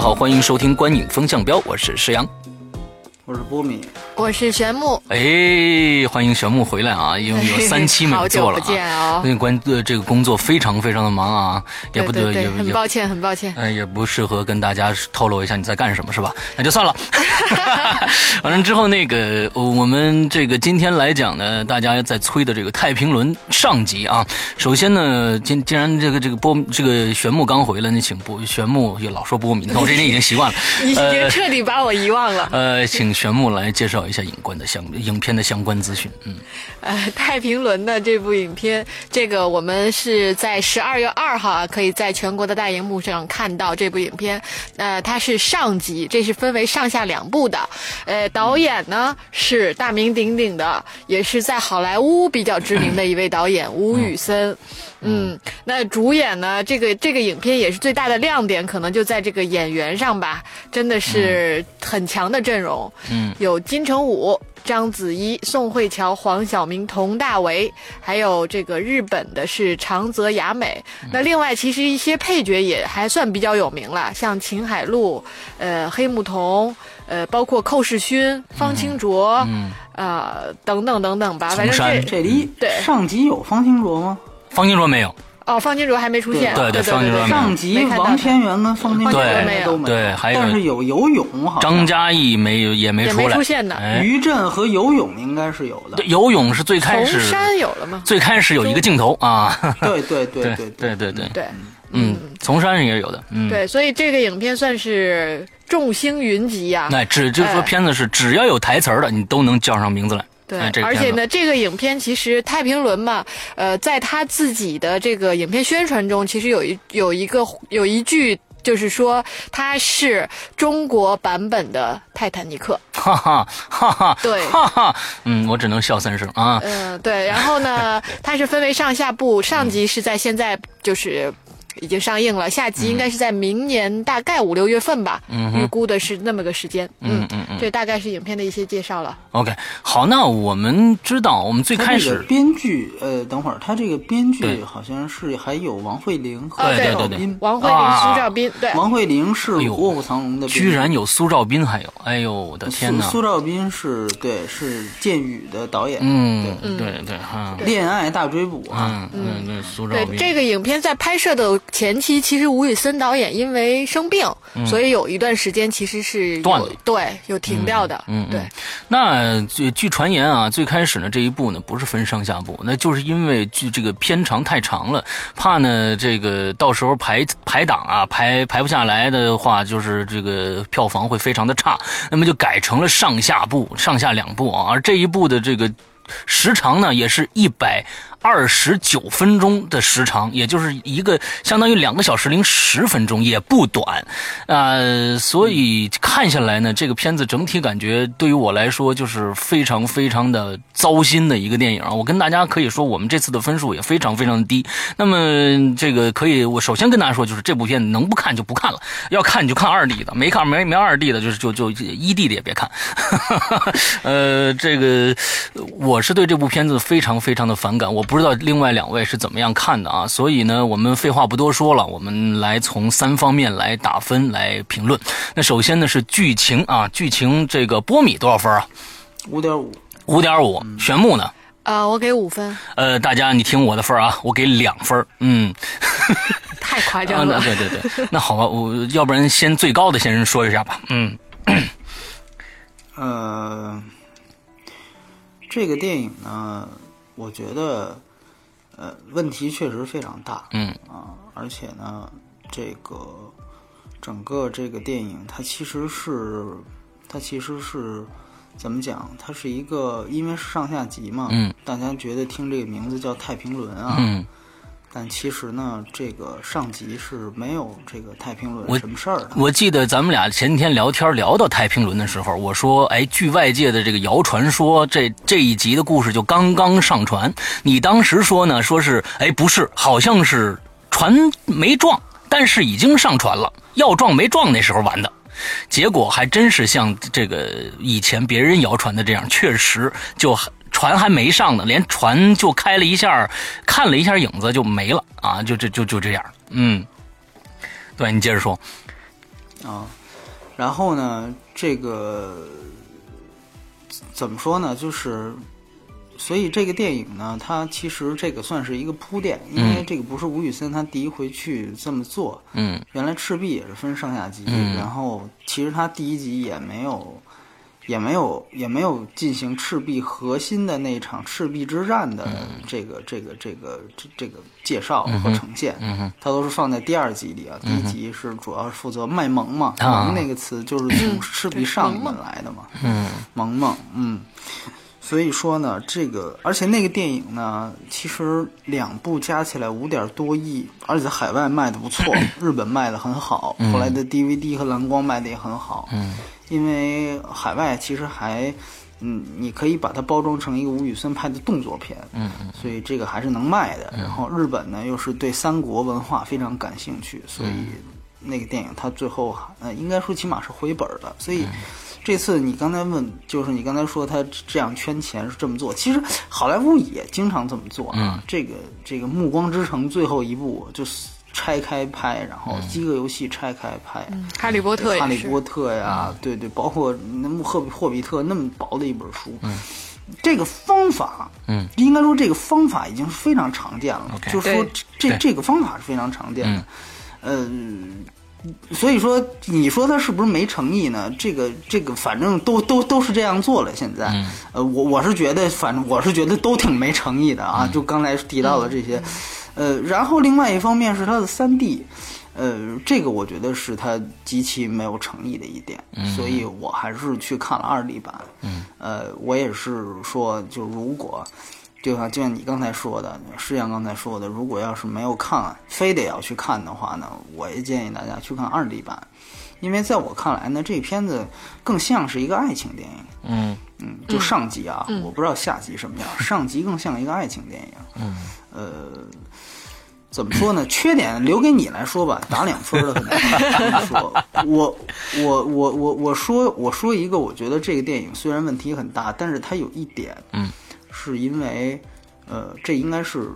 好，欢迎收听《观影风向标》，我是石阳。我是波米，我是玄木。哎，欢迎玄木回来啊！因为有三期没 做了好久不见哦那关呃这个工作非常非常的忙啊，也不对对对，得也也很抱歉，很抱歉。呃也不适合跟大家透露一下你在干什么是吧？那就算了。完了之后，那个呃我们这个今天来讲呢，大家在催的这个《太平轮》上集啊。首先呢，既既然这个这个波这个玄木刚回来，那请波玄木也老说波米，那我这人已经习惯了。你已经彻底把我遗忘了。呃，请玄木来介绍一下影观的相影片的相关资讯。嗯，呃，太平轮的这部影片，这个我们是在十二月二号啊，可以在全国的大荧幕上看到这部影片。呃，它是上集，这是分为上下两部的。呃，导演呢是大名鼎鼎的，也是在好莱坞比较知名的一位导演吴宇森。嗯，那主演呢？这个这个影片也是最大的亮点，可能就在这个演员上吧，真的是很强的阵容。嗯，有金城武、章子怡、宋慧乔、黄晓明、佟大为，还有这个日本的是长泽雅美。那另外，其实一些配角也还算比较有名了，像秦海璐、呃黑木瞳、呃包括寇世勋、方清卓，嗯呃等等等等吧。反正这这里对上集有方清卓吗？方金卓没有，哦，方金卓还没出现。对对对方金卓没有。上集王天元跟方清卓对没有。对还有但是有游泳好像。张嘉译没有也没出来，没出现。呢哎，于震和游泳应该是有的。对。游泳是最开丛始山有了吗？最开始有一个镜头啊，对对对对对。对对对，嗯，从山上也是有的，嗯，对，所以这个影片算是众星云集呀、那只就是说哎。片子是只要有台词儿的，你都能叫上名字来。对，而且呢，这个影片其实太平轮嘛，呃，在他自己的这个影片宣传中，其实有一有一个有一句。就是说，它是中国版本的《泰坦尼克哈哈哈哈，对哈哈，嗯，我只能笑三声啊》。。嗯、对。然后呢，它是分为上下部，上集是在现在就是已经上映了，下集应该是在明年大概五六月份吧，嗯预估的是那么个时间。嗯嗯嗯这大概是影片的一些介绍了。OK，好，那我们知道，我们最开始编剧，呃，等会儿他这个编剧好像是还有王慧玲和苏兆对对斌。王慧玲、啊苏兆斌，对，王慧玲是卧虎藏龙》的，居然有苏兆斌，还有，哎呦，我的天哪！苏苏兆斌是对是剑雨的导演，嗯，对。对哈，恋爱大追捕》啊，嗯嗯对，苏兆对斌，这个影片在拍摄的前期，其实吴宇森导演因为生病，所以有一段时间其实是断了对，有停掉的。嗯，嗯对，那据据传言啊，最开始呢这一部呢不是分上下部，那就是因为剧这个片长太长了，怕呢这个到时候排排档啊排排不下来的话，就是这个票房会非常的差，那么就改成了上下部，上下两部啊，而这一部的这个时长呢也是一百。二十九分钟的时长，也就是一个相当于两个小时零十分钟，也不短，呃，所以看下来呢，这个片子整体感觉对于我来说就是非常非常的糟心的一个电影啊。我跟大家可以说，我们这次的分数也非常非常的低。那么这个可以，我首先跟大家说，就是这部片子能不看就不看了，要看你就看二 D 的，没看没没二 D 的，就是就就一 D 的也别看。呃，这个我是对这部片子非常非常的反感，我不知道另外两位是怎么样看的啊。所以呢，我们废话不多说了，我们来从三方面来打分来评论。那首先呢是剧情啊，剧情这个波米多少分啊？五点五，五点五。玄木呢？呃，我给五分，呃，大家你听我的分啊，我给两分。嗯，太夸啊，张了。那对对对，那好吧，我要不然先最高的先说一下吧。嗯呃，这个电影呢，我觉得，呃，问题确实非常大嗯啊，而且呢，这个整个这个电影它其实是，它其实是怎么讲？它是一个，因为是上下集嘛，嗯，大家觉得听这个名字叫太平轮啊，嗯但其实呢，这个上级是没有这个太平我轮什么事儿的。我记得咱们俩前几天聊天聊到太平轮的时候，我说，哎，据外界的这个谣传说，这这一集的故事就刚刚上传。你当时说呢，说是，哎，不是，好像是船没撞，但是已经上传了，要撞没撞那时候完的。结果还真是像这个以前别人谣传的这样，确实就船还没上呢，连船就开了一下，看了一下影子就没了啊，就这就就这样，嗯，对你接着说。啊，然后呢，这个怎么说呢？就是，所以这个电影呢，它其实这个算是一个铺垫，因为这个不是吴宇森他第一回去这么做。嗯原来赤壁也是分上下集，嗯然后其实他第一集也没有。也没有也没有进行赤壁核心的那场赤壁之战的这个、这个这个这这个介绍和呈现，它都是放在第二集里啊。第一集是主要是负责卖萌嘛，啊萌那个词就是从赤壁上面来的嘛，嗯萌萌，嗯。所以说呢，这个而且那个电影呢，其实两部加起来五点多亿，而且在海外卖的不错，日本卖的很好，后来的 DVD 和蓝光卖的也很好。嗯因为海外其实还，嗯，你可以把它包装成一个吴宇森拍的动作片，嗯嗯所以这个还是能卖的。然后日本呢又是对三国文化非常感兴趣，所以那个电影它最后呃应该说起码是回本的。所以这次你刚才问，就是你刚才说他这样圈钱是这么做，其实好莱坞也经常这么做啊。这个这个《暮光之城》最后一部就是拆开拍，然后《饥饿游戏》拆开拍。哈利波特也是。哈利波特呀，对对，包括那么霍比霍比特那么薄的一本书，这个方法，嗯，应该说这个方法已经是非常常见了。OK 就是说这这个方法是非常常见的，呃。所以说，你说他是不是没诚意呢？这个，这个，反正都都都是这样做了。现在，呃，我我是觉得，反正我是觉得都挺没诚意的啊。就刚才提到的这些，呃，然后另外一方面是他的三 D，呃，这个我觉得是他极其没有诚意的一点，所以我还是去看了二 D 版。嗯，呃，我也是说，就如果。就像就像你刚才说的，师阳刚才说的，如果要是没有看，非得要去看的话呢，我也建议大家去看二 D 版，因为在我看来呢，这片子更像是一个爱情电影。嗯嗯，就上集啊，我不知道下集什么样，上集更像一个爱情电影。嗯，呃，怎么说呢？缺点留给你来说吧，打两分的可能。说，我我我我我说我说一个，我觉得这个电影虽然问题很大，但是它有一点，嗯，是因为呃，这应该是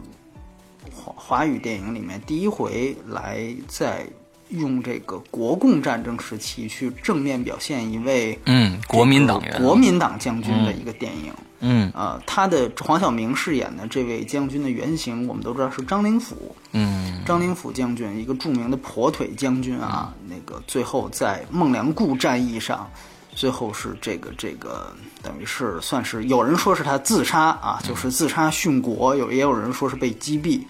华华语电影里面第一回来在用这个国共战争时期去正面表现一位嗯，国民党员，国民党将军的一个电影。嗯啊，他的黄晓明饰演的这位将军的原型，我们都知道是张灵甫。嗯张灵甫将军，一个著名的跛腿将军啊，那个最后在孟良崮战役上，最后是这个这个，等于是算是有人说是他自杀啊，就是自杀殉国，有也有人说是被击毙。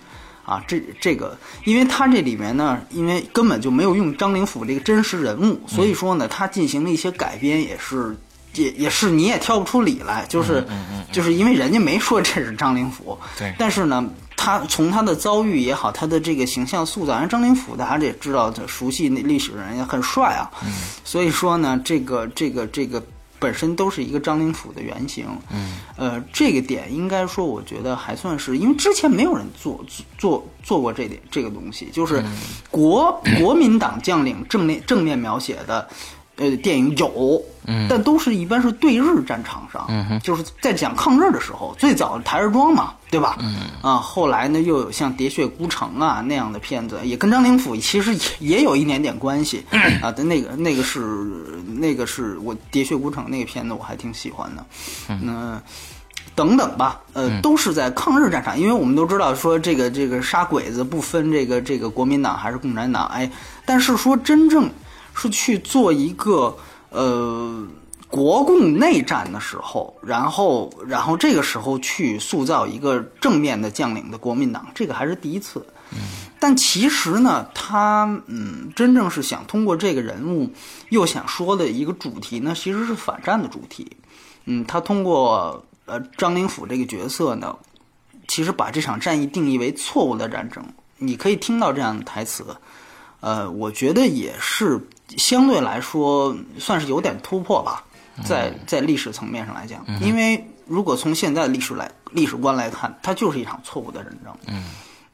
啊，这这个，因为他这里面呢，因为根本就没有用张灵甫这个真实人物，所以说呢，他进行了一些改编，也是也也是你也挑不出理来，就是就是因为人家没说这是张灵甫，对。但是呢，他从他的遭遇也好，他的这个形象塑造，人张灵甫大家也知道，熟悉那历史的人也很帅啊，所以说呢，这个这个这个本身都是一个张灵甫的原型，嗯，呃，这个点应该说，我觉得还算是，因为之前没有人做做做过这点这个东西，就是国国民党将领正面正面描写的。呃，电影有，嗯，但都是一般是对日战场上，嗯，就是在讲抗日的时候，最早台儿庄嘛，对吧？嗯啊，后来呢又有像《喋血孤城》啊那样的片子，也跟张灵甫其实也 也有一点点关系啊。但那个那个是那个是我《喋血孤城》那个片子我还挺喜欢的，嗯。等等吧，呃，都是在抗日战场，因为我们都知道说这个这个杀鬼子不分这个这个国民党还是共产党，哎，但是说真正是去做一个呃国共内战的时候，然后然后这个时候去塑造一个正面的将领的国民党，这个还是第一次。但其实呢，他嗯，真正是想通过这个人物又想说的一个主题呢，其实是反战的主题。嗯，他通过呃张灵甫这个角色呢，其实把这场战役定义为错误的战争。你可以听到这样的台词，呃，我觉得也是相对来说算是有点突破吧，在在历史层面上来讲，因为如果从现在的历史来历史观来看，它就是一场错误的战争。嗯。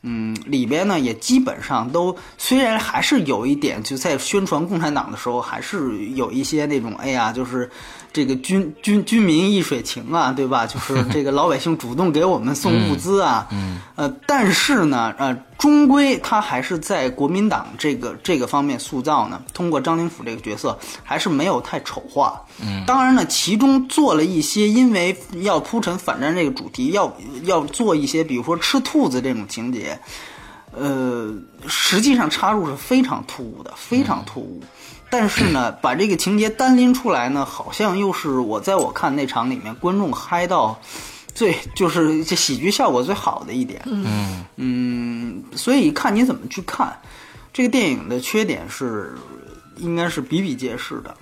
嗯，里边呢也基本上都，虽然还是有一点，就在宣传共产党的时候，还是有一些那种，哎呀，就是这个军军军民一水情啊，对吧？就是这个老百姓主动给我们送物资啊，嗯，呃，但是呢，呃，终归他还是在国民党这个这个方面塑造呢，通过张灵甫这个角色，还是没有太丑化。嗯，当然呢，其中做了一些，因为要铺陈反战这个主题，要要做一些，比如说吃兔子这种情节。呃，实际上插入是非常突兀的，非常突兀。但是呢，把这个情节单拎出来呢，好像又是我在我看那场里面，观众嗨到最 就是这喜剧效果最好的一点。嗯嗯，所以看你怎么去看这个电影的缺点是，应该是比比皆是的。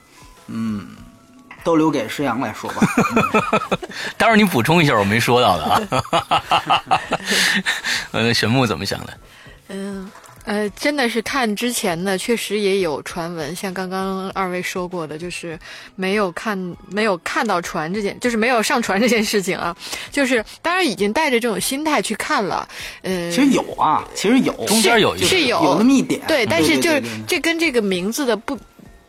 嗯，都留给石阳来说吧。待会儿你补充一下我没说到的啊。呃，玄木怎么想的？嗯，呃，真的是看之前呢，确实也有传闻，像刚刚二位说过的，就是没有看没有看到船这件，就是没有上船这件事情啊，就是当然已经带着这种心态去看了，呃，其实有啊，其实有，中间有一是有有那么一点，对，但是就是这跟这个名字的不。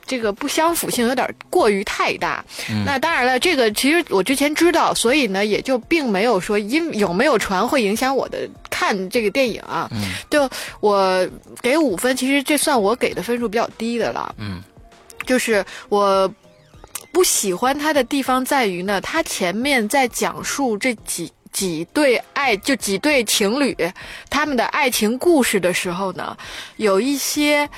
这个不相符性有点过于太大，那当然了，这个其实我之前知道，所以呢，也就并没有说因有没有传会影响我的看这个电影啊。就我给五分，其实这算我给的分数比较低的了。嗯，就是我不喜欢他的地方在于呢，他前面在讲述这几几对爱，就几对情侣他们的爱情故事的时候呢，有一些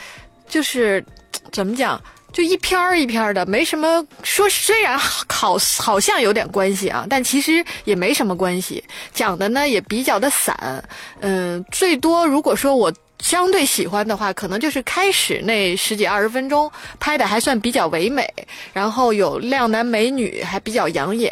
就是怎么讲？就一篇儿一篇儿的，没什么说。虽然好好像有点关系啊，但其实也没什么关系。讲的呢也比较的散，嗯，最多如果说我。相对喜欢的话，可能就是开始那十几二十分钟拍的还算比较唯美，然后有靓男美女，还比较养眼。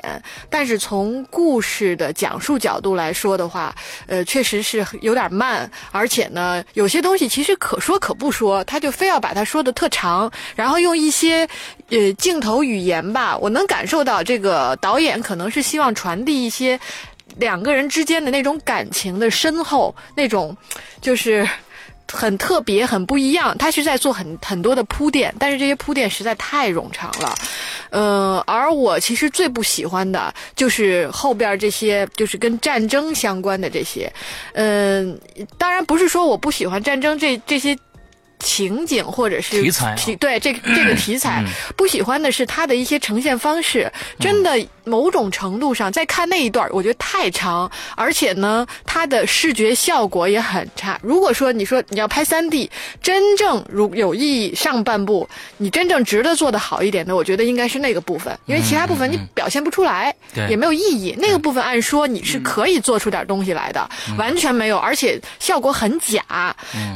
但是从故事的讲述角度来说的话，呃，确实是有点慢，而且呢，有些东西其实可说可不说，他就非要把它说的特长，然后用一些呃镜头语言吧，我能感受到这个导演可能是希望传递一些两个人之间的那种感情的深厚，那种就是。很特别，很不一样。他是在做很很多的铺垫，但是这些铺垫实在太冗长了。呃，而我其实最不喜欢的就是后边这些，就是跟战争相关的这些。嗯、当然不是说我不喜欢战争这这些。情景或者是题材啊。对这个 这个题材，不喜欢的是它的一些呈现方式，真的某种程度上，在看那一段，我觉得太长，而且呢，它的视觉效果也很差。如果说你说你要拍三 D，真正如有意义上半部，你真正值得做的好一点的，我觉得应该是那个部分，因为其他部分你表现不出来，对。也没有意义。那个部分按说你是可以做出点东西来的，完全没有，而且效果很假。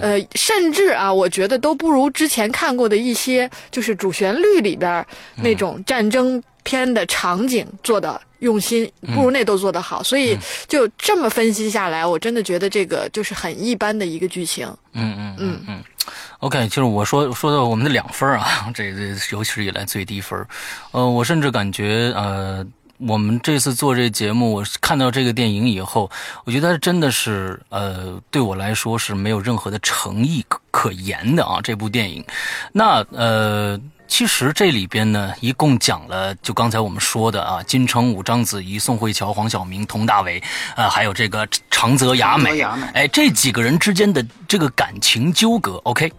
呃，甚至啊，我觉得都不如之前看过的一些，就是主旋律里边那种战争片的场景做的用心，不如那都做得好。所以就这么分析下来，我真的觉得这个就是很一般的一个剧情。嗯嗯嗯嗯。OK，就是我说说到我们的两分啊，这这有史以来最低分儿。呃，我甚至感觉呃。我们这次做这节目，我看到这个电影以后，我觉得真的是，呃，对我来说是没有任何的诚意可可言的啊。这部电影，那呃，其实这里边呢，一共讲了，就刚才我们说的啊，金城武、章子怡、宋慧乔、黄晓明、佟大为，啊，还有这个长泽雅美，哎，这几个人之间的这个感情纠葛，OK，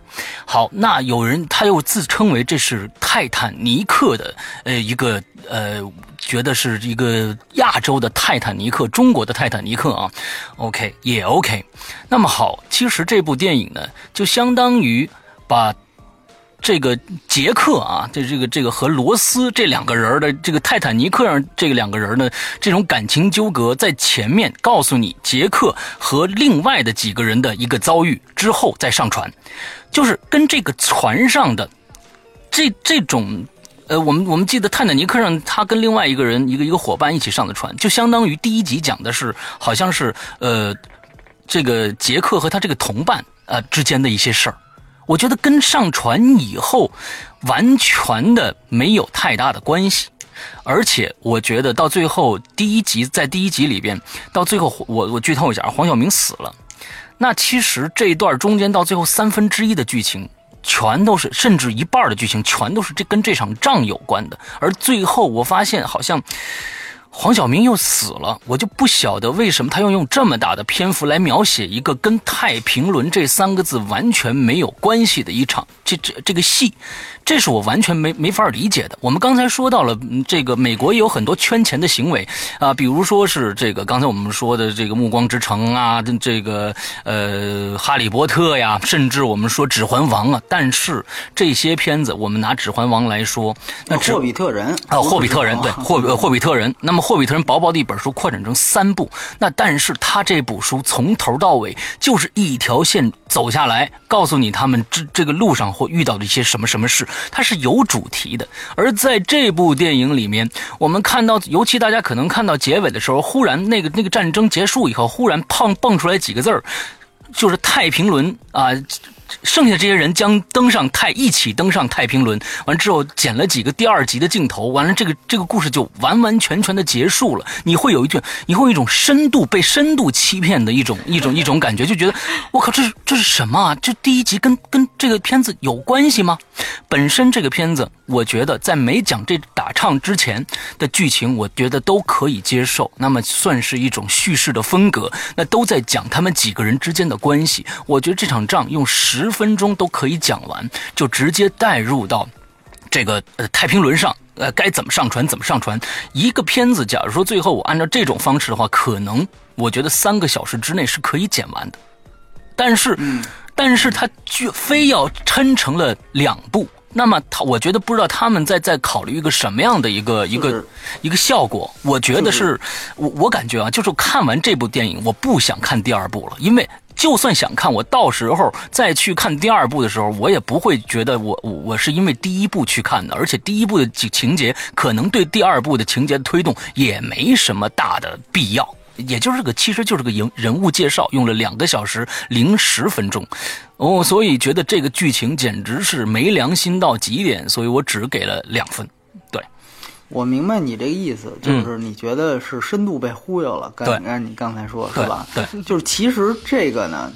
好，那有人他又自称为这是泰坦尼克的，呃，一个呃，觉得是一个亚洲的泰坦尼克，中国的泰坦尼克啊，OK 也 OK。那么好，其实这部电影呢，就相当于把这个杰克啊，这这个这个和罗斯这两个人的这个泰坦尼克上这个两个人的这种感情纠葛，在前面告诉你杰克和另外的几个人的一个遭遇之后再上船，就是跟这个船上的这这种。呃，我们我们记得泰坦尼克上，他跟另外一个人一个一个伙伴一起上的船，就相当于第一集讲的是好像是呃这个杰克和他这个同伴呃之间的一些事儿。我觉得跟上船以后完全的没有太大的关系，而且我觉得到最后第一集在第一集里边，到最后我我剧透一下，黄晓明死了。那其实这一段中间到最后三分之一的剧情，全都是甚至一半的剧情全都是这跟这场仗有关的。而最后我发现好像黄晓明又死了，我就不晓得为什么他要用这么大的篇幅来描写一个跟太平轮这三个字完全没有关系的一场这这这个戏。这是我完全没没法理解的。我们刚才说到了，这个美国也有很多圈钱的行为啊，比如说是这个刚才我们说的这个《暮光之城》啊，这个呃《哈利波特》呀，甚至我们说《指环王》啊。但是这些片子，我们拿《指环王》来说，那霍比特人啊，霍比特人对霍霍比特人。那么霍比特人薄薄的一本书扩展成三部，那但是他这部书从头到尾就是一条线走下来，告诉你他们这这个路上会遇到的一些什么什么事。它是有主题的，而在这部电影里面，我们看到，尤其大家可能看到结尾的时候，忽然那个那个战争结束以后，忽然胖蹦出来几个字儿，就是太平轮啊。剩下这些人将登上太一起登上太平轮，完之后剪了几个第二集的镜头，完了这个这个故事就完完全全的结束了。你会有一种你会有一种深度被深度欺骗的一种 一种一种感觉，就觉得我靠，这是这是什么啊？这第一集跟跟这个片子有关系吗？本身这个片子，我觉得在没讲这打唱之前的剧情，我觉得都可以接受。那么算是一种叙事的风格，那都在讲他们几个人之间的关系。我觉得这场仗用十。十分钟都可以讲完，就直接带入到这个呃太平轮上，呃该怎么上传怎么上传。一个片子，假如说最后我按照这种方式的话，可能我觉得三个小时之内是可以剪完的。但是，但是他就非要抻成了两部，那么他我觉得不知道他们在在考虑一个什么样的一个一个一个效果。我觉得是我我感觉啊，就是看完这部电影，我不想看第二部了，因为。就算想看，我到时候再去看第二部的时候，我也不会觉得我我我是因为第一部去看的，而且第一部的情情节可能对第二部的情节推动也没什么大的必要，也就是个其实就是个人人物介绍，用了两个小时零十分钟，哦，所以觉得这个剧情简直是没良心到极点，所以我只给了两分。我明白你这个意思，就是你觉得是深度被忽悠了。对，按你刚才说是吧？对，就是其实这个呢，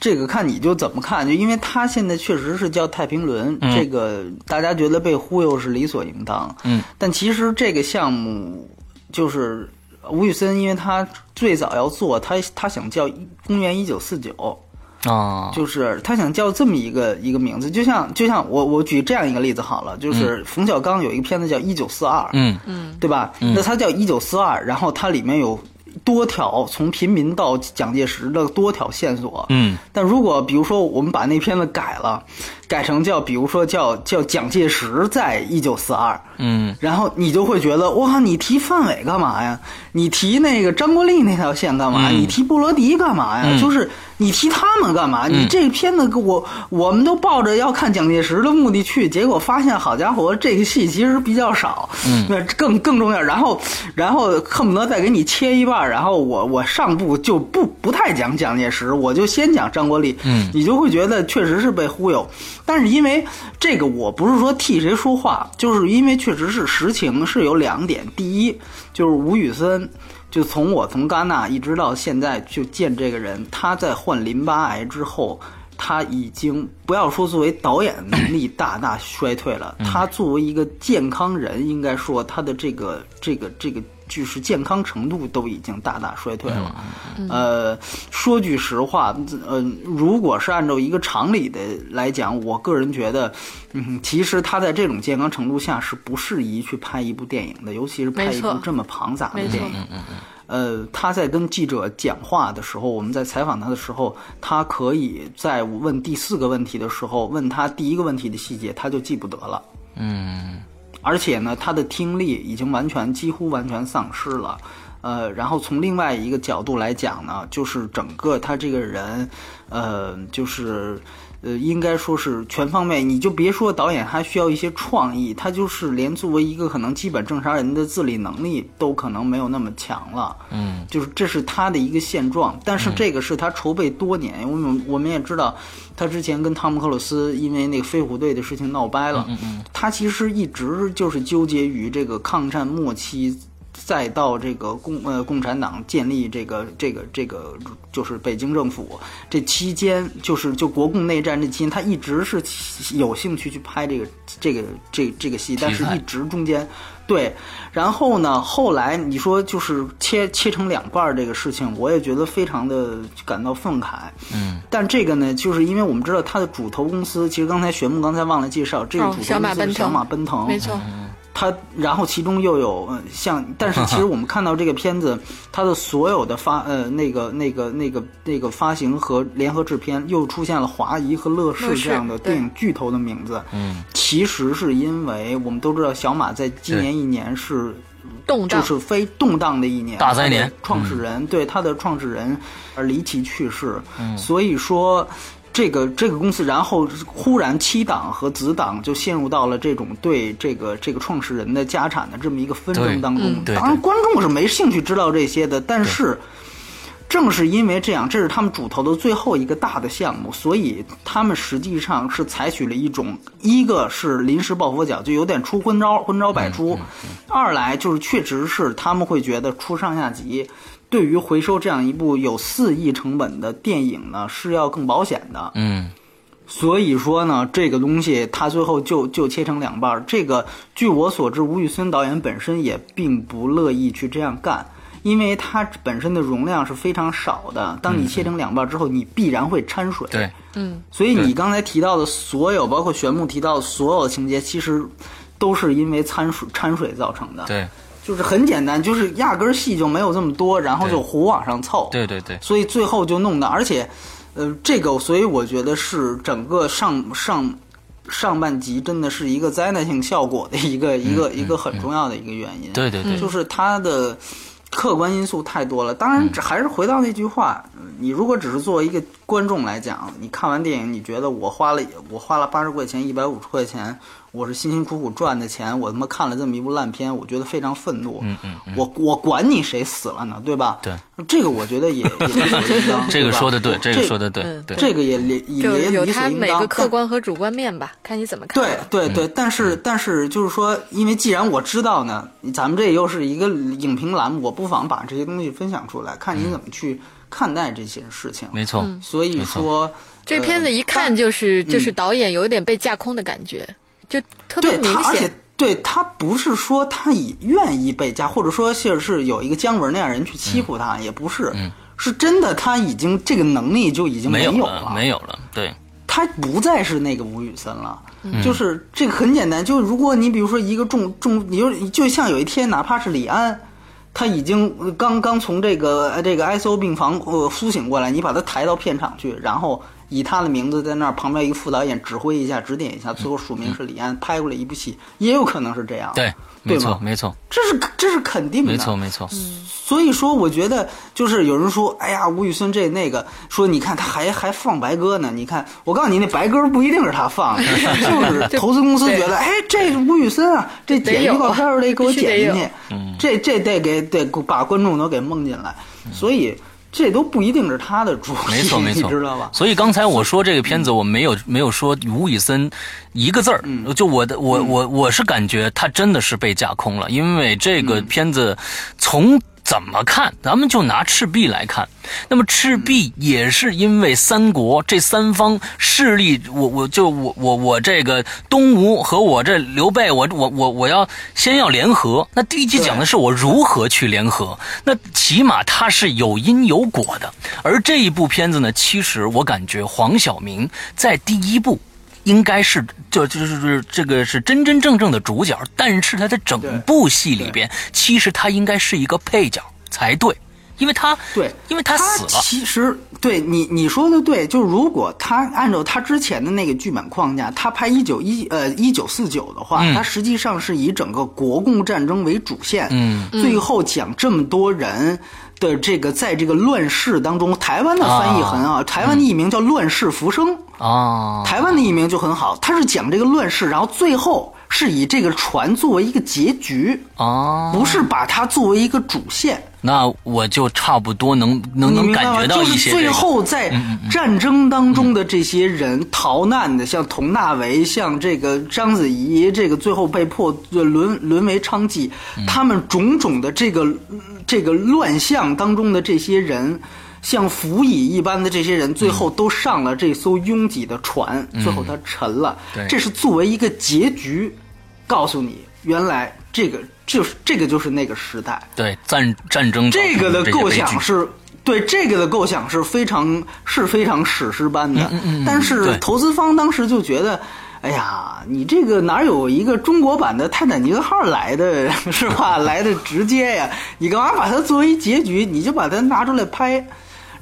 这个看你就怎么看，就因为他现在确实是叫太平轮，这个大家觉得被忽悠是理所应当。嗯，但其实这个项目就是吴宇森，因为他最早要做，他他想叫公元一九四九。啊，就是他想叫这么一个一个名字，就像就像我我举这样一个例子好了，就是冯小刚有一个片子叫《一九四二》，嗯。嗯，对吧？那他叫《一九四二》，然后它里面有多条从平民到蒋介石的多条线索，嗯，但如果比如说我们把那片子改了，改成叫比如说叫叫蒋介石在一九四二，嗯，然后你就会觉得哇，你提范伟干嘛呀？你提那个张国立那条线干嘛？你提布罗迪干嘛呀？就是。你提他们干嘛？你这片子我我们都抱着要看蒋介石的目的去，结果发现好家伙，这个戏其实比较少。那更更重要，然后然后恨不得再给你切一半，然后我我上部就不不太讲蒋介石，我就先讲张国立。嗯，你就会觉得确实是被忽悠。但是因为这个，我不是说替谁说话，就是因为确实是实情是有两点。第一就是吴宇森。就从我从戛纳一直到现在就见这个人，他在患淋巴癌之后，他已经不要说作为导演能力大大衰退了，他作为一个健康人，应该说他的这个这个这个就是健康程度都已经大大衰退了。呃，说句实话，呃，如果是按照一个常理的来讲，我个人觉得，嗯，其实他在这种健康程度下是不适宜去拍一部电影的，尤其是拍一部这么庞杂的电影。呃，他在跟记者讲话的时候，我们在采访他的时候，他可以在问第四个问题的时候，问他第一个问题的细节，他就记不得了。嗯，而且呢，他的听力已经完全几乎完全丧失了。呃，然后从另外一个角度来讲呢，就是整个他这个人，呃，就是。呃，应该说是全方面，你就别说导演还需要一些创意，他就是连作为一个可能基本正常人的自理能力都可能没有那么强了。嗯，就是这是他的一个现状，但是这个是他筹备多年，我们我们也知道，他之前跟汤姆克鲁斯因为那个飞虎队的事情闹掰了。嗯嗯，他其实一直就是纠结于这个抗战末期。再到这个共呃共产党建立这个这个这个就是北京政府这期间，就是就国共内战这期间，他一直是有兴趣去拍这个这个这这个戏，但是一直中间对，然后呢，后来你说就是切切成两半这个事情，我也觉得非常的感到愤慨。嗯，但这个呢，就是因为我们知道他的主投公司，其实刚才玄木刚才忘了介绍，这个主投公司小马奔腾，没错。它，然后其中又有像，但是其实 我们看到这个片子，它的所有的发呃那个那个那个那个发行和联合制片又出现了华谊和乐视这样的电影巨头的名字。嗯，其实是因为我们都知道小马在今年一年是动荡，就是非动荡的一年，大灾年。创始人对他的创始人而离奇去世，所以说。这个这个公司，然后忽然七党和子党就陷入到了这种对这个这个创始人的家产的这么一个纷争当中。当然，观众是没兴趣知道这些的，但是正是因为这样，这是他们主投的最后一个大的项目，所以他们实际上是采取了一种，一个是临时抱佛脚，就有点出昏招，昏招百出；二来就是确实是他们会觉得出上下级。对于回收这样一部有四亿成本的电影呢，是要更保险的。嗯，所以说呢，这个东西它最后就就切成两半。这个据我所知，吴宇森导演本身也并不乐意去这样干，因为它本身的容量是非常少的。当你切成两半之后，你必然会掺水。对，嗯。所以你刚才提到的所有，包括玄牧提到的所有情节，其实都是因为掺水掺水造成的。对。就是很简单，就是压根儿戏就没有这么多，然后就胡往上凑。对对对。所以最后就弄的，而且，呃，这个，所以我觉得是整个上上上半集真的是一个灾难性效果的一个 一个一个很重要的一个原因。对对对。就是它的客观因素太多了。当然，还是回到那句话，你如果只是作为一个观众来讲，你看完电影，你觉得我花了我花了八十块钱、一百五十块钱。我是辛辛苦苦赚的钱，我他妈看了这么一部烂片，我觉得非常愤怒。嗯嗯，我我管你谁死了呢，对吧？对，这个我觉得也也 理所应当。这个说的对，这个说的对，对，这个也理也有他每个客观和主观面吧，看你怎么看。对对对，但是但是就是说，因为既然我知道呢，咱们这又是一个影评栏目，我不妨把这些东西分享出来，看你怎么去看待这些事情。没错，所以说这片子一看就是就是导演有点被架空的感觉。就特别明显，而且对他不是说他以愿意被加，或者说是是有一个姜文那样人去欺负他，也不是，是真的他已经这个能力就已经没有了，没有了，对，他不再是那个吴宇森了，就是这个很简单，就如果你比如说一个重重，你就就像有一天哪怕是李安，他已经刚刚从这个这个 ICU 病房呃苏醒过来，你把他抬到片场去，然后。以他的名字在那儿，旁边一个副导演指挥一下、指点一下，最后署名是李安拍过来一部戏，也有可能是这样。对，没错，没错，这是这是肯定的。没错，没错。所以说，我觉得就是有人说，哎呀，吴宇森这那个，说你看他还还放白鸽呢。你看，我告诉你，那白鸽不一定是他放的，就是投资公司觉得，哎，这吴宇森啊，这剪预告片儿得给我剪进去，这这得给得把观众都给蒙进来，所以。这都不一定是他的主意，没错没错，知道吧？所以刚才我说这个片子，我没有没有说吴宇森一个字儿，就我的我我我是感觉他真的是被架空了，因为这个片子从。怎么看？咱们就拿赤壁来看，那么赤壁也是因为三国这三方势力，我我就我我我这个东吴和我这刘备，我我我我要先要联合。那第一集讲的是我如何去联合，那起码它是有因有果的。而这一部片子呢，其实我感觉黄晓明在第一部。应该是就就是这个是真真正正的主角，但是他在整部戏里边，其实他应该是一个配角才对。因为他对，因为他死了。其实对你你说的对，就如果他按照他之前的那个剧本框架，他拍一九一呃一九四九的话，嗯他实际上是以整个国共战争为主线，嗯，最后讲这么多人。的这个在这个乱世当中，台湾的翻译很好，台湾的译名叫《乱世浮生》啊，台湾的译名就很好，它是讲这个乱世，然后最后是以这个船作为一个结局，啊，不是把它作为一个主线。那我就差不多能能能感？觉到一些、就是最后在战争当中的这些人逃难的，像佟大为，像这个章子怡，这个最后被迫沦沦为娼妓，他们种种的这个这个乱象当中的这些人。像浮蚁一般的这些人，最后都上了这艘拥挤的船，最后他沉了。对这是作为一个结局，告诉你，原来这个就是这个就是那个时代。对战战争这个的构想是是对这个的构想是非常是非常史诗般的，但是投资方当时就觉得。哎呀，你这个哪有一个中国版的泰坦尼克号来的 是吧？来的直接呀！你干嘛把它作为结局？你就把它拿出来拍。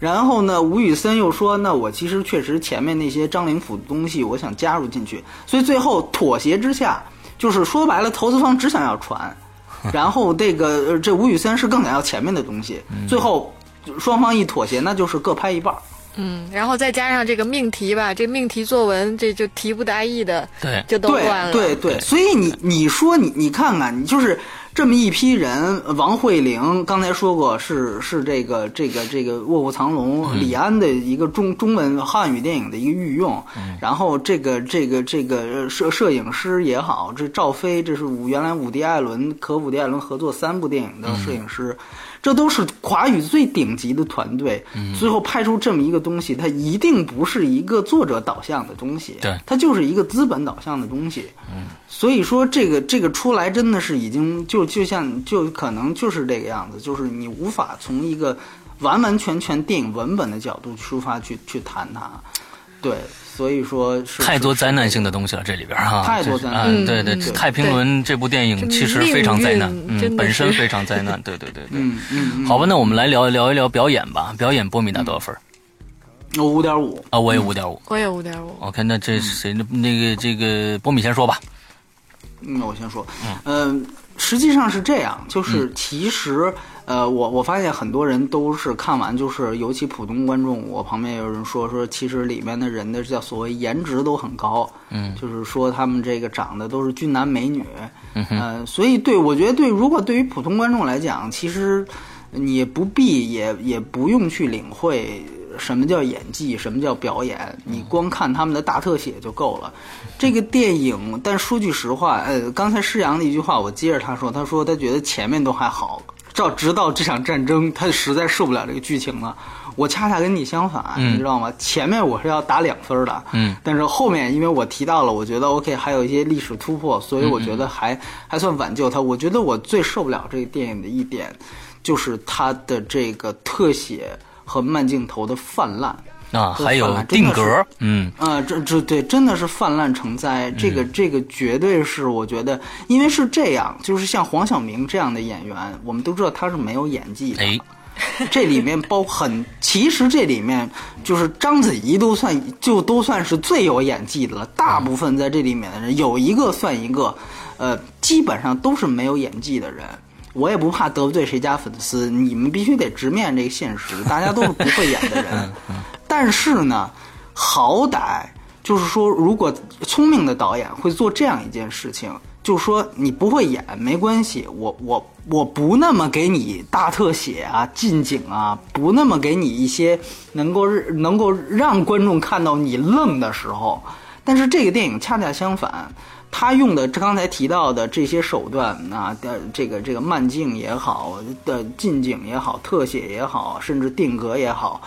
然后呢，吴宇森又说：“那我其实确实前面那些张灵甫的东西，我想加入进去。”所以最后妥协之下，就是说白了，投资方只想要船，然后这个呃这吴宇森是更想要前面的东西。最后双方一妥协，那就是各拍一半。嗯，然后再加上这个命题吧，这命题作文这就题不达意的，对就都乱了。对对，所以你你说你你看看，你就是这么一批人，王慧玲刚才说过是是这个这个这个《卧虎藏龙》李安的一个中中文汉语电影的一个御用，然后这个这个这个摄摄影师也好，这赵飞这是伍原来伍迪·艾伦和伍迪·艾伦合作三部电影的摄影师。这都是华语最顶级的团队，最后拍出这么一个东西，它一定不是一个作者导向的东西，对它就是一个资本导向的东西。嗯，所以说这个这个出来真的是已经就就像就可能就是这个样子，就是你无法从一个完完全全电影文本的角度出发去去谈它。对，所以说是太多灾难性的东西了，这里边哈，太多灾难对对，嗯《太平轮》这部电影其实非常灾难，嗯，本身非常灾难，对对对对。嗯嗯嗯，好吧，那我们来聊聊一聊表演吧。表演波米打多少分？我五点五。啊，我也五点五。我也五点五。OK，那这谁那个这个波米先说吧。嗯，我先说，嗯、实际上是这样，就是其实，呃，我我发现很多人都是看完，就是尤其普通观众，我旁边有人说说，其实里面的人的叫所谓颜值都很高，嗯，就是说他们这个长得都是俊男美女，嗯呃，所以对我觉得对，如果对于普通观众来讲，其实你不必也也不用去领会什么叫演技，什么叫表演，你光看他们的大特写就够了。这个电影，但说句实话，呃，刚才施洋的一句话，我接着他说，他说他觉得前面都还好，到直到这场战争，他实在受不了这个剧情了。我恰恰跟你相反，嗯你知道吗？前面我是要打两分的，嗯，但是后面因为我提到了，我觉得 OK 还有一些历史突破，所以我觉嗯得还还算挽救他。我觉得我最受不了这个电影的一点，就是它的这个特写和慢镜头的泛滥。啊，还有定格，嗯啊，这这对，真的是泛滥成灾。这个这个绝对是，我觉得，因为是这样，就是像黄晓明这样的演员，我们都知道他是没有演技的。哎，这里面包很，其实这里面就是章子怡都算就都算是最有演技的了。大部分在这里面的人有一个算一个，呃，基本上都是没有演技的人。我也不怕得罪谁家粉丝，你们必须得直面这个现实，大家都是不会演的人。但是呢，好歹就是说，如果聪明的导演会做这样一件事情，就是说你不会演没关系，我我我不那么给你大特写啊、近景啊，不那么给你一些能够能够让观众看到你愣的时候。但是这个电影恰恰相反，他用的刚才提到的这些手段啊的这个这个慢镜也好，的近景也好，特写也好，甚至定格也好，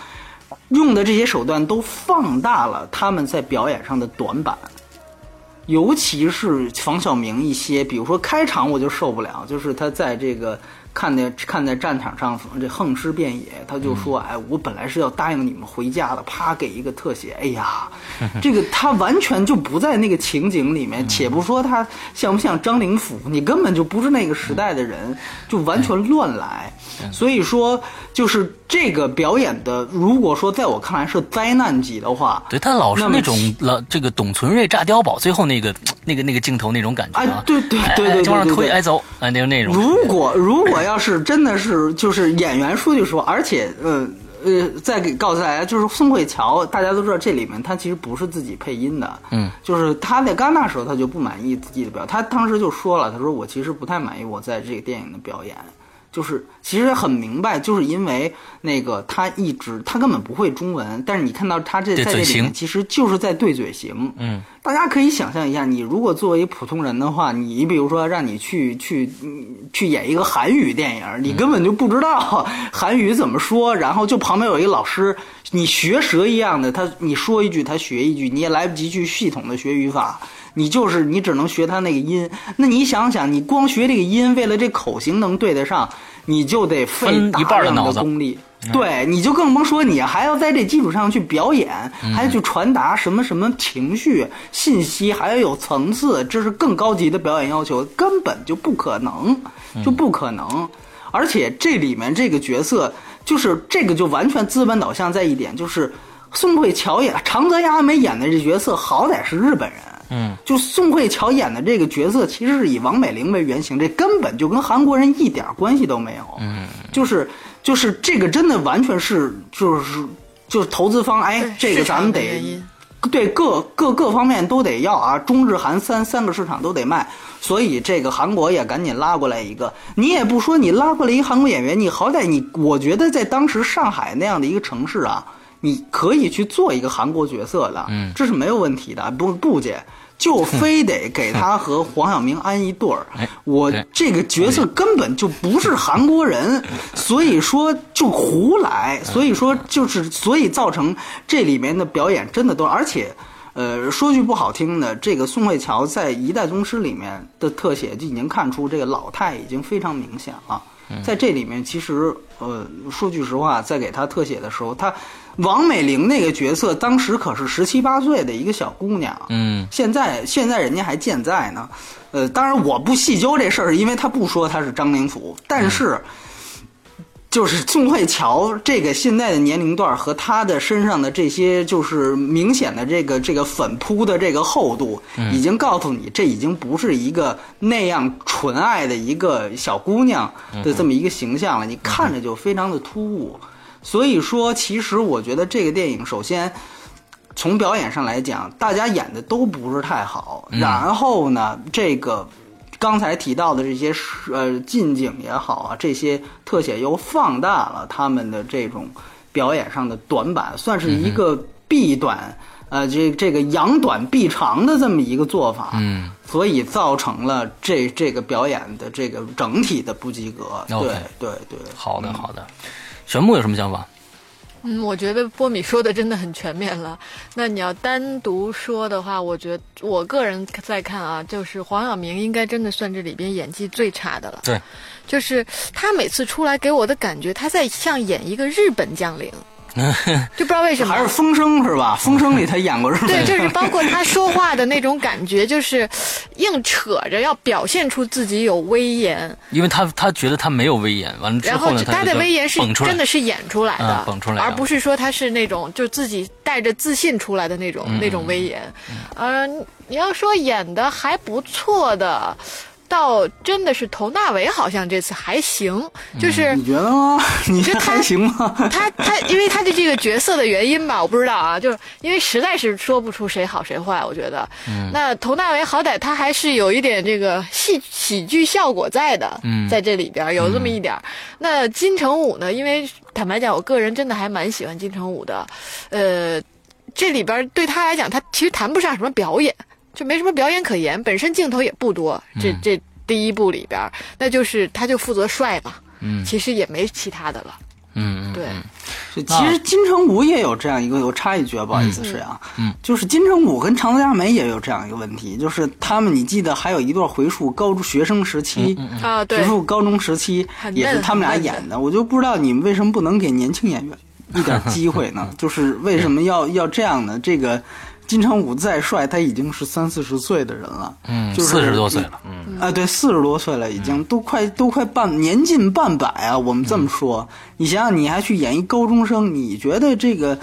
用的这些手段都放大了他们在表演上的短板。尤其是房晓明一些，比如说开场我就受不了，就是他在这个看在看在战场上这横尸遍野，他就说：“哎，我本来是要答应你们回家的。”啪，给一个特写，哎呀，这个他完全就不在那个情景里面。且不说他像不像张灵甫，你根本就不是那个时代的人，就完全乱来。所以说，就是这个表演的，如果说在我看来是灾难级的话，对他老是那种老这个董存瑞炸碉堡最后那个那个那个镜头那种感觉哎啊，，对对哎对对哎就往上推，对对对哎走，哎那个那种。如果如果要是真的是就是演员说句实话，而且呃呃，再给告诉大家，就是宋慧乔，大家都知道这里面他其实不是自己配音的，嗯，就是他在戛纳时候他就不满意自己的表，他当时就说了，他说我其实不太满意我在这个电影的表演。就是其实很明白，就是因为那个他一直他根本不会中文，但是你看到他这在这里面其实就是在对嘴型，嗯，大家可以想象一下，你如果作为普通人的话，你比如说让你去去嗯去演一个韩语电影，你根本就不知道韩语怎么说，然后就旁边有一个老师，你学舌一样的，他你说一句他学一句，你也来不及去系统的学语法。你就是你只能学他那个音，那你想想，你光学这个音，为了这口型能对得上，你就得费一半的量脑子的功力。对，你就更甭说你还要在这基础上去表演，还要去传达什么什么情绪、信息，还要有层次，这是更高级的表演要求，根本就不可能，就不可能。而且这里面这个角色，就是这个就完全资本导向在一点，就是宋慧乔演长泽雅美演的这角色，好歹是日本人。嗯，就宋慧乔演的这个角色，其实是以王美玲为原型，这根本就跟韩国人一点关系都没有。嗯，就是就是这个真的完全是就是就是投资方，哎，这个咱们得对各各各方面都得要啊，中日韩三三个市场都得卖，所以这个韩国也赶紧拉过来一个。你也不说你拉过来一个韩国演员，你好歹你，我觉得在当时上海那样的一个城市啊，你可以去做一个韩国角色的，嗯，这是没有问题的，不不姐。就非得给他和黄晓明安一对儿 哎，我这个角色根本就不是韩国人，所以说就胡来，所以说就是所以造成这里面的表演真的都，而且，呃，说句不好听的，这个宋慧乔在《一代宗师》里面的特写就已经看出这个老态已经非常明显了。在这里面，其实呃，说句实话，在给他特写的时候，他王美玲那个角色当时可是十七八岁的一个小姑娘，嗯，现在现在人家还健在呢，呃，当然我不细究这事儿，是因为他不说他是张灵甫，但是。就是宋慧乔这个现在的年龄段和她的身上的这些就是明显的这个这个粉扑的这个厚度，已经告诉你这已经不是一个那样纯爱的一个小姑娘的这么一个形象了，你看着就非常的突兀。所以说，其实我觉得这个电影首先从表演上来讲，大家演的都不是太好。然后呢，这个刚才提到的这些是呃近景也好啊，这些特写又放大了他们的这种表演上的短板，算是一个避短。呃，这这个扬短避长的这么一个做法，嗯，所以造成了这这个表演的这个整体的不及格。对对对，好的好的。玄牧有什么想法？嗯，我觉得波米说的真的很全面了。那你要单独说的话，我觉得我个人在看啊，就是黄晓明应该真的算这里边演技最差的了。对，就是他每次出来给我的感觉，他在像演一个日本将领，就不知道为什么还是风声是吧？风声里他演过日本对，就是包括他说话的那种感觉，就是硬扯着要表现出自己有威严，因为他他觉得他没有威严，完了之然后呢，他的威严是真的是演出来的，嗯蹦出来而不是说他是那种就自己带着自信出来的那种、嗯那种威严。呃，你要说演的还不错的。倒真的是佟大为，好像这次还行，就是你觉得吗？你这还行吗？他他，因为他的这个角色的原因吧，我不知道啊，就是因为实在是说不出谁好谁坏，我觉得。嗯。那佟大为好歹他还是有一点这个戏喜剧效果在的，嗯在这里边有这么一点儿。那金城武呢？因为坦白讲，我个人真的还蛮喜欢金城武的，呃，这里边对他来讲，他其实谈不上什么表演。就没什么表演可言，本身镜头也不多。这嗯这第一部里边，那就是他就负责帅嘛，嗯其实也没其他的了。嗯嗯，对其实金城武也有这样一个，我插一句啊，不好意思，是啊，嗯，就是金城武跟长泽雅美也有这样一个问题，就是他们，你记得还有一段回溯高中学生时期，嗯啊，对回，溯高中时期也是他们俩演的，我就不知道你们为什么不能给年轻演员一点机会呢？就是为什么要要这样呢？这个金城武再帅，他已经是三四十岁的人了，嗯，就是四十多岁了，嗯啊，对，四十多岁了，已经都快都快半年近半百啊。我们这么说，你想想，你还去演一高中生，你觉得这个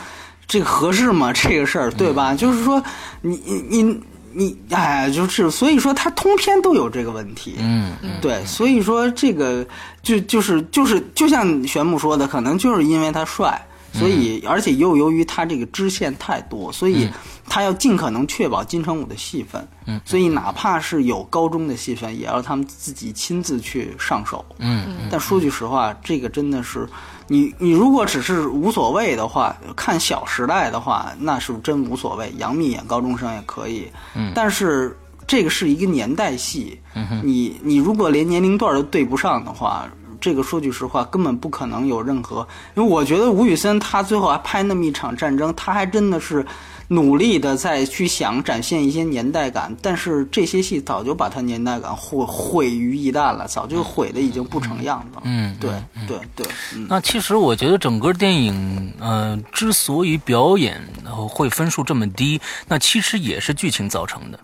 这个合适吗？这个事儿，对吧？就是说，你你你你，哎，就是所以说，他通篇都有这个问题。嗯对，所以说这个就就是就是就像玄牧说的，可能就是因为他帅，所以、而且又由于他这个支线太多，所以他要尽可能确保金城武的戏份。嗯，所以哪怕是有高中的戏份，也要他们自己亲自去上手。嗯但说句实话，这个真的是你你如果只是无所谓的话，看《小时代》的话，那是真无所谓。杨幂演高中生也可以，嗯但是这个是一个年代戏，你你如果连年龄段都对不上的话。这个说句实话，根本不可能有任何，因为我觉得吴宇森他最后还拍那么一场战争，他还真的是努力的在去想展现一些年代感，但是这些戏早就把它年代感毁毁于一旦了，早就毁的已经不成样子了。嗯，对对对，嗯。那其实我觉得整个电影，呃，之所以表演呃会分数这么低，那其实也是剧情造成的。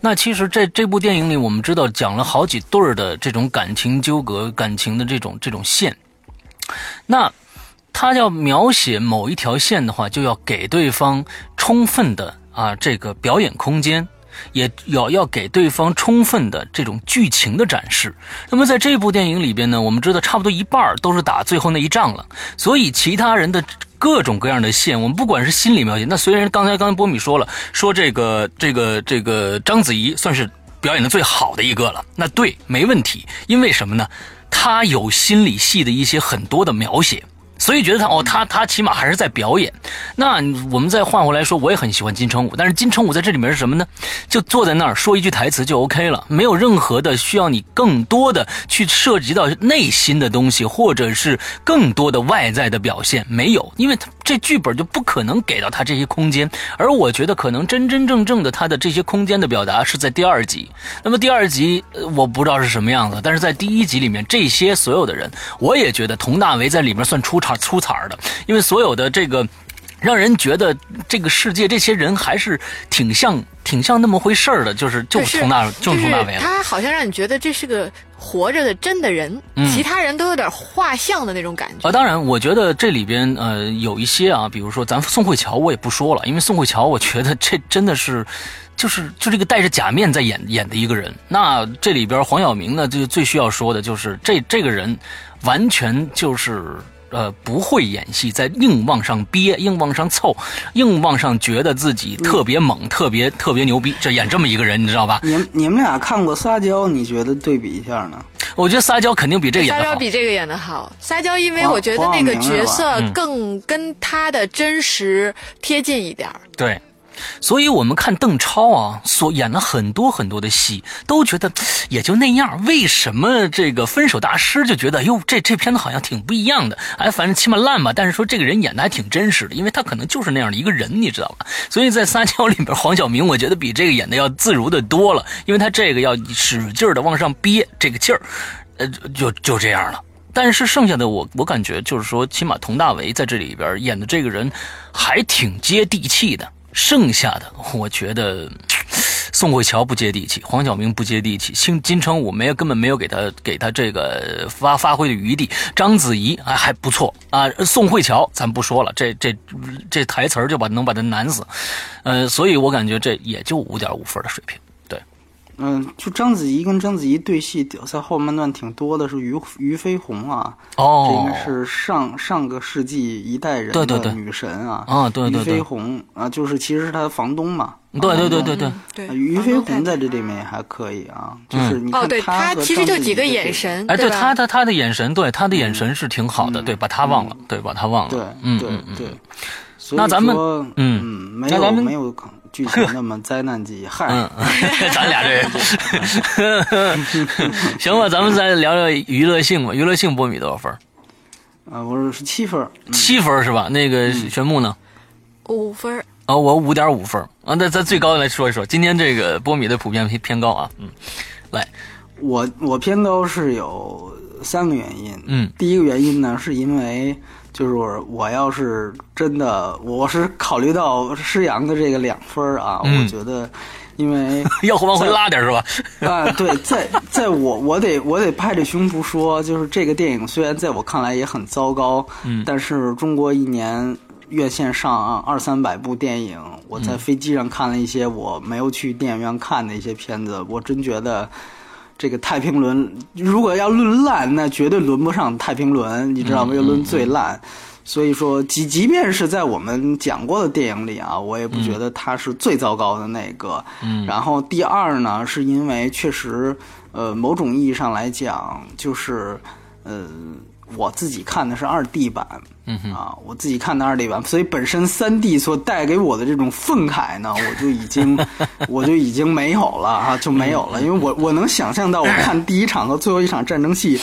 那其实这这部电影里，我们知道讲了好几对儿的这种感情纠葛、感情的这种这种线。那他要描写某一条线的话，就要给对方充分的啊这个表演空间。也要要给对方充分的这种剧情的展示。那么在这部电影里边呢，我们知道差不多一半都是打最后那一仗了，所以其他人的各种各样的线，我们不管是心理描写，那虽然刚才刚才波米说了，说这个这个这个章子怡算是表演的最好的一个了，那对，没问题，因为什么呢？她有心理戏的一些很多的描写。所以觉得他哦，他他起码还是在表演。那我们再换回来说，我也很喜欢金城武，但是金城武在这里面是什么呢？就坐在那儿说一句台词就 OK 了，没有任何的需要你更多的去涉及到内心的东西，或者是更多的外在的表现，没有，因为他这剧本就不可能给到他这些空间。而我觉得可能真真正正的他的这些空间的表达是在第二集。那么第二集我不知道是什么样子，但是在第一集里面，这些所有的人，我也觉得佟大为在里面算出场出彩的，因为所有的这个。让人觉得这个世界这些人还是挺像挺像那么回事儿的，就是就可是佟大就就是佟大为了。他好像让你觉得这是个活着的真的人，嗯其他人都有点画像的那种感觉。啊，当然，我觉得这里边呃有一些啊，比如说咱宋慧乔，我也不说了，因为宋慧乔，我觉得这真的是，就是就这个戴着假面在演演的一个人。那这里边黄晓明呢，就最需要说的就是这这个人，完全就是。呃，不会演戏，在硬往上憋，硬往上凑，硬往上觉得自己特别猛，特别特别牛逼，就演这么一个人，你知道吧？你们你们俩看过《撒娇》，你觉得对比一下呢？我觉得撒娇肯定比这个演撒的好。娇比这个演的好，撒娇因为我觉得那个角色嗯更跟他的真实贴近一点儿。对，所以我们看邓超啊，所演了很多很多的戏，都觉得也就那样。为什么这个分手大师就觉得哟，这这片子好像挺不一样的？哎，反正起码烂吧。但是说这个人演的还挺真实的，因为他可能就是那样的一个人，你知道吧？所以在《撒娇》里边，黄晓明我觉得比这个演的要自如的多了，因为他这个要使劲的往上憋这个劲儿，呃，就就这样了。但是剩下的我，我感觉就是说，起码佟大为在这里边演的这个人还挺接地气的。剩下的，我觉得宋慧乔不接地气，黄晓明不接地气，金金城武没有根本没有给他给他这个发发挥的余地。章子怡还还不错啊，宋慧乔咱不说了，这这这台词就把能把他难死。呃，所以我感觉这也就五点五分的水平。对，嗯，就章子怡跟章子怡对戏在后半段挺多的，是于于飞鸿啊，哦这应哦该，是上上个世纪一代人对对对的女神啊。啊对对对于飞鸿啊，就是其实是他的房东嘛。对对对对对，对啊于飞鸿在这里面也还可以啊，就是你哦，对看他其实就几个眼神，哎，对他？他的他的眼神，对他的眼神是挺好的，对，把他忘了，对，把他忘了，对嗯对嗯嗯对。所以那咱们说嗯嗯，没有没有剧情那么灾难级，嗨，嗯，咱俩这 行吧，咱们再聊聊娱乐性吧。娱乐性波米多少分？啊，我是七分儿，七分是吧？那个玄木呢？五分儿。啊，我五点五分啊。那咱最高的来说一说，今天这个波米的普遍偏偏高啊。嗯，来，我我偏高是有三个原因。嗯，第一个原因呢，是因为就是我要是真的，我是考虑到施洋的这个两分儿啊，嗯我觉得，因为 要往回拉点是吧？啊，对，在在我我得我得拍着胸脯说，就是这个电影虽然在我看来也很糟糕，嗯但是中国一年院线上二三百部电影，我在飞机上看了一些我没有去电影院看的一些片子，我真觉得。这个《太平轮》如果要论烂，那绝对轮不上《太平轮》，你知道吗？嗯要论最烂。所以说，即即便是在我们讲过的电影里啊，我也不觉得它是最糟糕的那个。嗯然后第二呢，是因为确实，呃，某种意义上来讲，就是，呃，我自己看的是二 D 版，嗯啊，我自己看的二 D 版，所以本身三 D 所带给我的这种愤慨呢，我就已经我就已经没有了啊，就没有了，因为我我能想象到我看第一场和最后一场战争戏，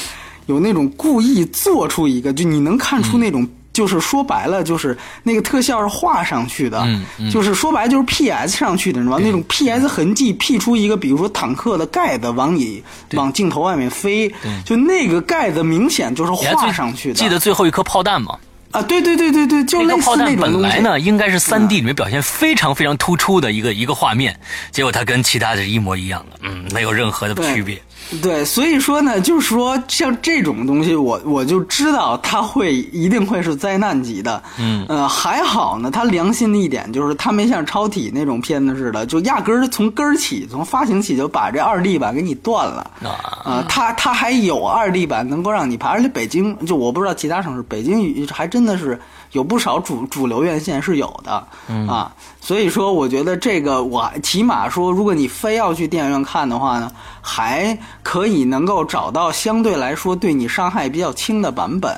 有那种故意做出一个，就你能看出那种。就是说白了，就是那个特效是画上去的，嗯嗯就是说白了就是 PS 上去的，你知道吗？那种 PS 痕迹 P 出一个，比如说坦克的盖子往你往镜头外面飞，就那个盖子明显就是画上去的。记得最后一颗炮弹吗？啊，对对对对对，就类似那个炮弹。本来呢，应该是三 D 里面表现非常非常突出的一个一个画面，结果它跟其他的是一模一样的，嗯，没有任何的区别。对，所以说呢，就是说像这种东西我，我就知道它会一定会是灾难级的。嗯呃，还好呢，它良心的一点就是它没像超体那种片子似的，就压根儿从根儿起，从发行起就把这二 D 版给你断了。啊，啊，它它还有二 D 版能够让你爬，而且北京就我不知道其他城市，北京还真的是有不少主主流院线是有的、啊，所以说我觉得这个我起码说，如果你非要去电影院看的话呢，还可以能够找到相对来说对你伤害比较轻的版本，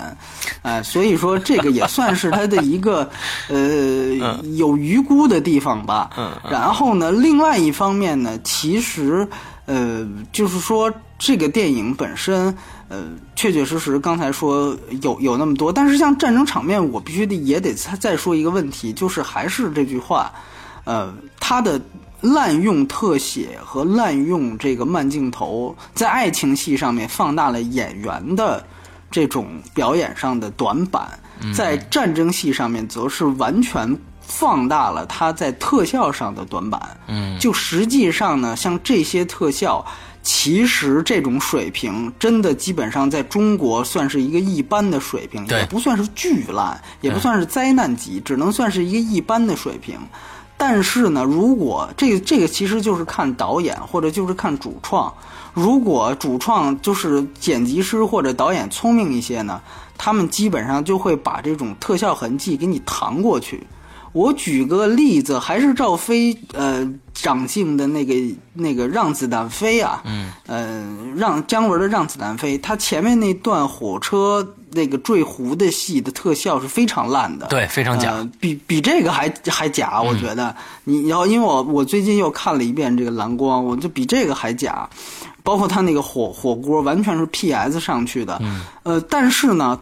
哎、所以说这个也算是它的一个呃有余辜的地方吧。嗯。然后呢，另外一方面呢，其实呃，就是说这个电影本身，呃，确确实实刚才说有有那么多，但是像战争场面，我必须得也得再再说一个问题，就是还是这句话，呃，它的。滥用特写和滥用这个慢镜头，在爱情戏上面放大了演员的这种表演上的短板，在战争戏上面则是完全放大了他在特效上的短板。嗯，就实际上呢，像这些特效，其实这种水平真的基本上在中国算是一个一般的水平，也不算是巨烂，也不算是灾难级，只能算是一个一般的水平。但是呢，如果这个这个其实就是看导演或者就是看主创，如果主创就是剪辑师或者导演聪明一些呢，他们基本上就会把这种特效痕迹给你搪过去。我举个例子，还是赵飞呃长镜的那个那个让子弹飞啊，嗯，呃让姜文的让子弹飞，他前面那段火车那个坠湖的戏的特效是非常烂的，对，非常假。呃，比比这个还还假，我觉得。你然后因为我我最近又看了一遍这个蓝光，我就比这个还假，包括他那个火火锅完全是 PS 上去的，嗯呃，但是呢。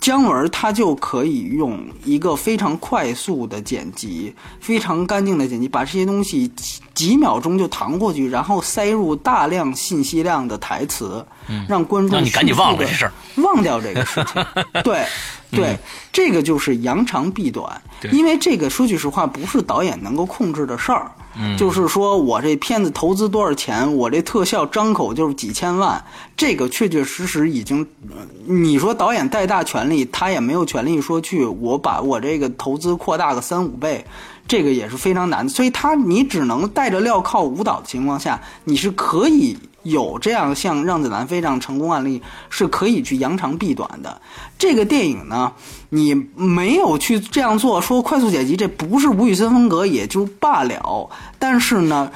姜文他就可以用一个非常快速的剪辑，非常干净的剪辑，把这些东西几几秒钟就弹过去，然后塞入大量信息量的台词，让观众让你赶紧忘了这事儿 忘掉这个事情。对对，这个就是扬长避短，因为这个说句实话，不是导演能够控制的事儿。就是说我这片子投资多少钱，我这特效张口就是几千万，这个确确实实已经，呃你说导演带大权力，他也没有权利说去我把我这个投资扩大个三五倍，这个也是非常难的。所以他你只能带着镣铐舞蹈的情况下，你是可以有这样像《让子弹飞》这样成功案例，是可以去扬长避短的。这个电影呢，你没有去这样做，说快速剪辑，这不是吴宇森风格也就罢了，但是呢。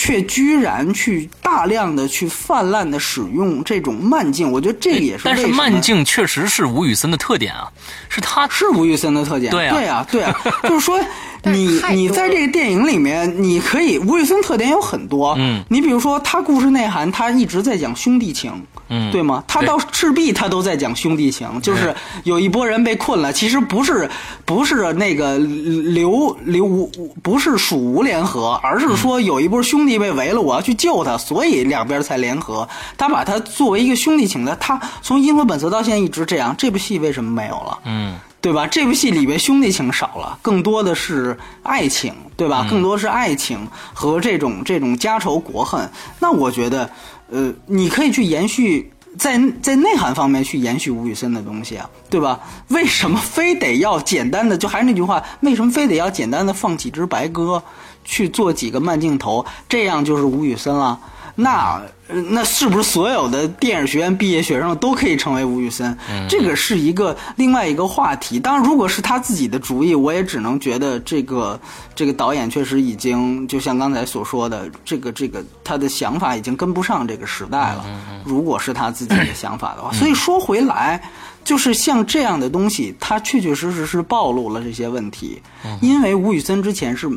却居然去大量的去泛滥的使用这种慢镜，我觉得这个也是但是慢镜确实是吴宇森的特点啊，是他是吴宇森的特点。对啊对啊，对啊，就是说 你你在这个电影里面，你可以吴宇森特点有很多，嗯，你比如说他故事内涵，他一直在讲兄弟情，嗯对吗？他对到赤壁他都在讲兄弟情，就是有一波人被困了，其实不是不是那个刘刘吴不是蜀吴联合，而是说有一波兄弟被围了，我要去救他，所以两边才联合。他把他作为一个兄弟情的，他从《银河本色》到现在一直这样，这部戏为什么没有了？嗯对吧？这部戏里边兄弟情少了，更多的是爱情，对吧？更多是爱情和这种这种家仇国恨。那我觉得，呃，你可以去延续。在在内涵方面去延续吴宇森的东西啊，对吧？为什么非得要简单的？就还是那句话，为什么非得要简单的放几只白鸽，去做几个慢镜头，这样就是吴宇森了？那呃那是不是所有的电影学院毕业学生都可以成为吴宇森？这个是一个另外一个话题。当然，如果是他自己的主意，我也只能觉得这个这个导演确实已经就像刚才所说的，这个这个他的想法已经跟不上这个时代了。如果是他自己的想法的话，所以说回来。就是像这样的东西，它确确实实是暴露了这些问题。因为吴宇森之前是，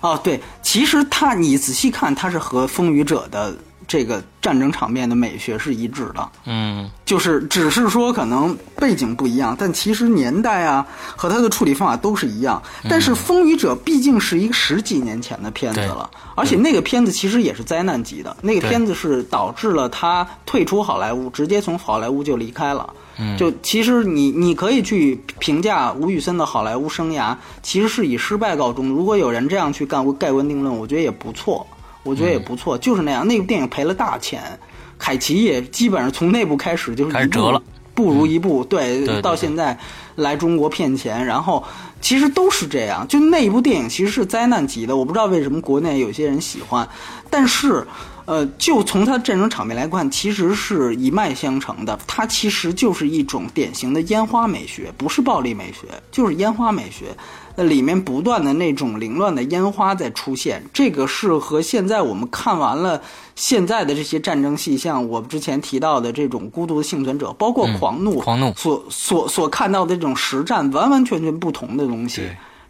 哦对，其实他你仔细看，他是和《风雨者》的这个战争场面的美学是一致的。嗯就是只是说可能背景不一样，但其实年代啊和它的处理方法都是一样。但是《风雨者》毕竟是一个十几年前的片子了，而且那个片子其实也是灾难级的，那个片子是导致了他退出好莱坞，直接从好莱坞就离开了。就其实你你可以去评价吴宇森的好莱坞生涯，其实是以失败告终。如果有人这样去干盖棺定论，我觉得也不错，我觉得也不错，就是那样。那部电影赔了大钱，凯奇也基本上从那部开始就是开始折了，不如一步，对，到现在来中国骗钱，然后其实都是这样。就那一部电影其实是灾难级的，我不知道为什么国内有些人喜欢，但是。呃，就从它战争场面来看，其实是一脉相承的。它其实就是一种典型的烟花美学，不是暴力美学，就是烟花美学。那里面不断的那种凌乱的烟花在出现，这个是和现在我们看完了现在的这些战争戏，像我之前提到的这种《孤独的幸存者》，包括《狂怒》狂怒所所所看到的这种实战，完完全全不同的东西。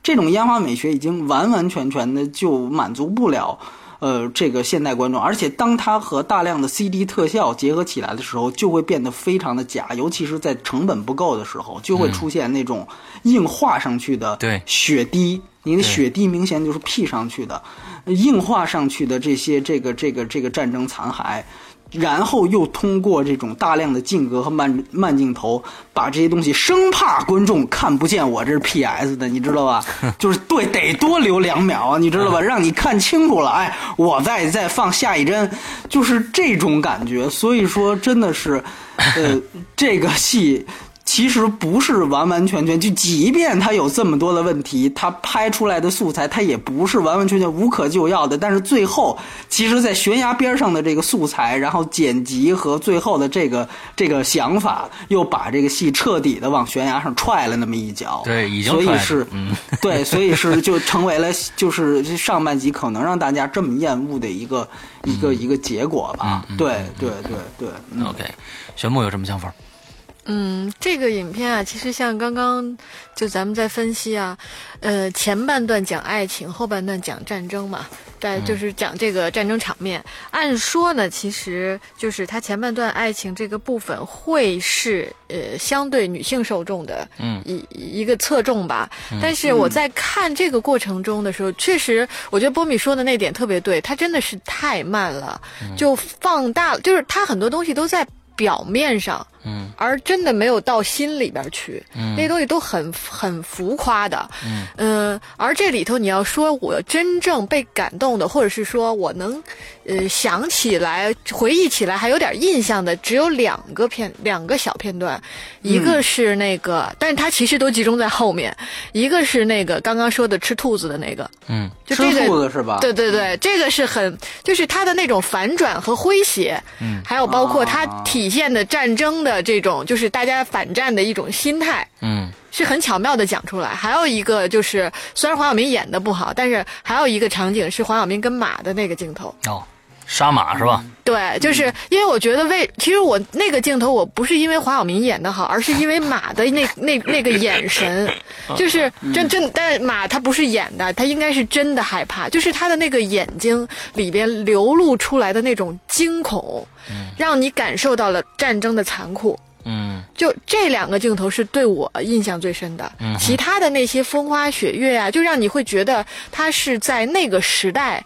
这种烟花美学已经完完全全的就满足不了。呃，这个现代观众，而且当它和大量的 CD 特效结合起来的时候，就会变得非常的假，尤其是在成本不够的时候，就会出现那种硬画上去的对血滴，你的血滴明显就是 P 上去的，硬化上去的这些这个这个这个战争残骸。然后又通过这种大量的镜格和慢慢镜头，把这些东西生怕观众看不见我这是 PS 的，你知道吧？就是对，得多留两秒，你知道吧？让你看清楚了，哎，我再再放下一帧，就是这种感觉。所以说，真的是，呃，这个戏。其实不是完完全全，就即便他有这么多的问题，他拍出来的素材他也不是完完全全无可救药的。但是最后，其实，在悬崖边上的这个素材，然后剪辑和最后的这个 这个想法，又把这个戏彻底的往悬崖上踹了那么一脚。对已经所以是，嗯对，所以是就成为了就是上半集可能让大家这么厌恶的一个一个一个结果吧。对对对对，嗯 OK，玄木有什么想法？嗯，这个影片啊，其实像刚刚就咱们在分析啊，呃，前半段讲爱情，后半段讲战争嘛，在就是讲这个战争场面。按说呢，其实就是它前半段爱情这个部分会是呃相对女性受众的嗯一一个侧重吧。但是我在看这个过程中的时候，确实我觉得波米说的那点特别对，它真的是太慢了，就放大，就是它很多东西都在表面上。嗯，而真的没有到心里边去，嗯。那些东西都很很浮夸的，嗯、而这里头你要说我真正被感动的，或者是说我能，呃，想起来、回忆起来还有点印象的，只有两个片，两个小片段，一个是那个，但是它其实都集中在后面，一个是那个刚刚说的吃兔子的那个，嗯。吃就这个兔子是吧？对对对，这个是很，就是它的那种反转和诙谐，嗯，还有包括它体现的战争的这种，就是大家反战的一种心态，嗯。是很巧妙的讲出来。还有一个就是，虽然黄晓明演的不好，但是还有一个场景是黄晓明跟马的那个镜头，哦，杀马是吧？对，就是因为我觉得为，其实我那个镜头我不是因为黄晓明演的好，而是因为马的那那那个眼神，就是真真，但是马他不是演的，他应该是真的害怕，就是他的那个眼睛里边流露出来的那种惊恐，让你感受到了战争的残酷。嗯就这两个镜头是对我印象最深的，嗯其他的那些风花雪月啊，就让你会觉得他是在那个时代，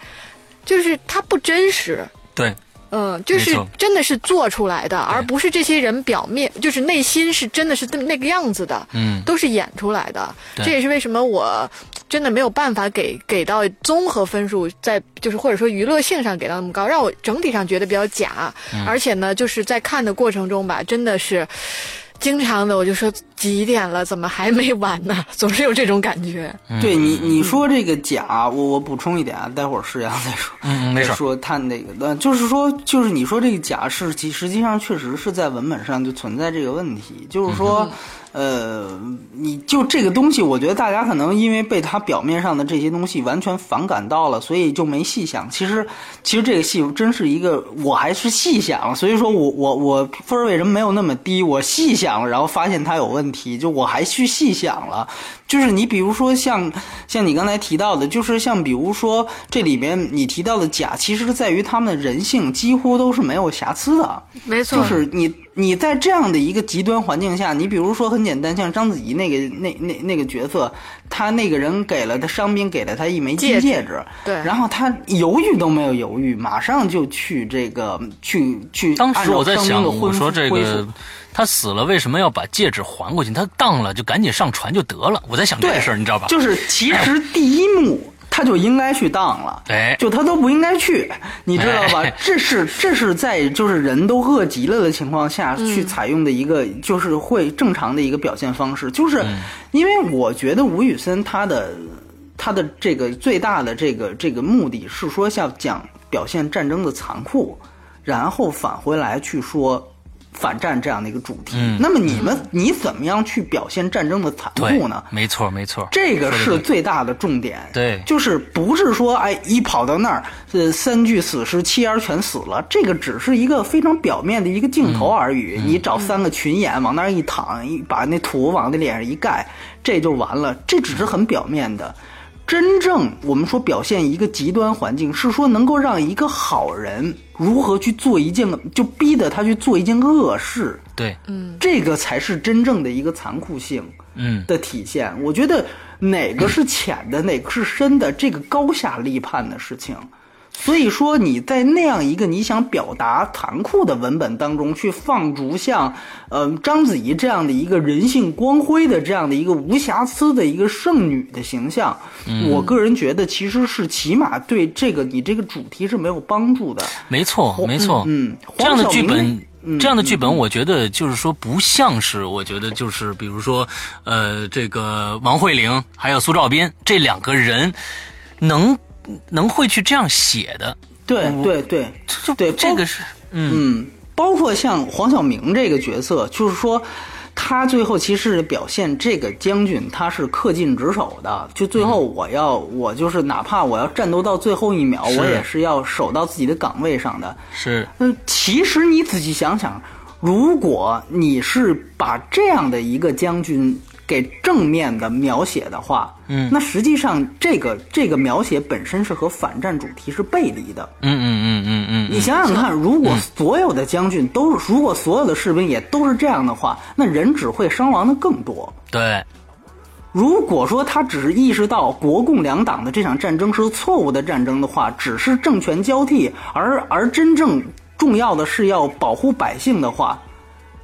就是它不真实。对，嗯，就是真的是做出来的，而不是这些人表面就是内心是真的是那个样子的，嗯都是演出来的。这也是为什么我真的没有办法给给到综合分数，在就是或者说娱乐性上给到那么高，让我整体上觉得比较假。嗯而且呢，就是在看的过程中吧，真的是。经常的，我就说几点了，怎么还没完呢？总是有这种感觉。对你你说这个假，我我补充一点啊，待会儿世阳再说。嗯嗯，没事再。说他那个，呃，就是说，就是你说这个假是，其实际上确实是在文本上就存在这个问题，就是说，呃，你就这个东西，我觉得大家可能因为被他表面上的这些东西完全反感到了，所以就没细想。其实，其实这个戏真是一个，我还是细想，所以说我我我分为什么没有那么低？我细想，然后发现它有问题，就我还去细想了。就是你比如说像像你刚才提到的，就是像比如说这里边你提到的假，其实在于他们的人性几乎都是没有瑕疵的。没错，就是你你在这样的一个极端环境下，你比如说很简单，像章子怡那个那那那个角色，他那个人给了他伤兵，给了他一枚金戒指戒指，对然后他犹豫都没有犹豫，马上就去这个去去当时我在想，我说这个复他死了，为什么要把戒指还过去？他当了就赶紧上船就得了。我在想这个事儿，你知道吧？就是其实第一幕他就应该去当了，哎。就他都不应该去，你知道吧？这是这是在就是人都饿极了的情况下去采用的一个，就是会正常的一个表现方式，就是因为我觉得吴宇森他的他的这个最大的这个这个目的是说要讲表现战争的残酷，然后返回来去说。反战这样的一个主题，嗯那么你们你怎么样去表现战争的残酷呢？，没错没错，这个是最大的重点。对就是不是说哎一跑到那儿，呃三具死尸七儿全死了，这个只是一个非常表面的一个镜头而已。嗯你找三个群演往那儿一躺，一把那土往那脸上一盖，这就完了。这只是很表面的。真正我们说表现一个极端环境，是说能够让一个好人如何去做一件，就逼得他去做一件恶事。对，嗯这个才是真正的一个残酷性。嗯，的体现。我觉得哪个是浅的，哪个是深的，这个高下立判的事情。所以说你在那样一个你想表达残酷的文本当中去放逐像，呃章子怡这样的一个人性光辉的这样的一个无瑕疵的一个圣女的形象，我个人觉得其实是起码对这个你这个主题是没有帮助的。没错没错，嗯，这样的剧本，嗯这样的剧本，我觉得就是说不像是，我觉得就是比如说，呃，这个王慧玲还有苏兆斌这两个人能能会去这样写的，对对对就对，这个是，嗯嗯，包括像黄晓明这个角色，就是说。他最后其实表现这个将军，他是恪尽职守的。就最后我要，我就是哪怕我要战斗到最后一秒，我也是要守到自己的岗位上的。是，嗯，其实你仔细想想，如果你是把这样的一个将军给正面的描写的话，嗯那实际上这个这个描写本身是和反战主题是背离的。嗯嗯嗯嗯嗯你嗯，想想看，如果所有的将军都是，如果所有的士兵也都是这样的话，那人只会伤亡的更多。对，如果说他只是意识到国共两党的这场战争是错误的战争的话，只是政权交替，而而真正重要的是要保护百姓的话，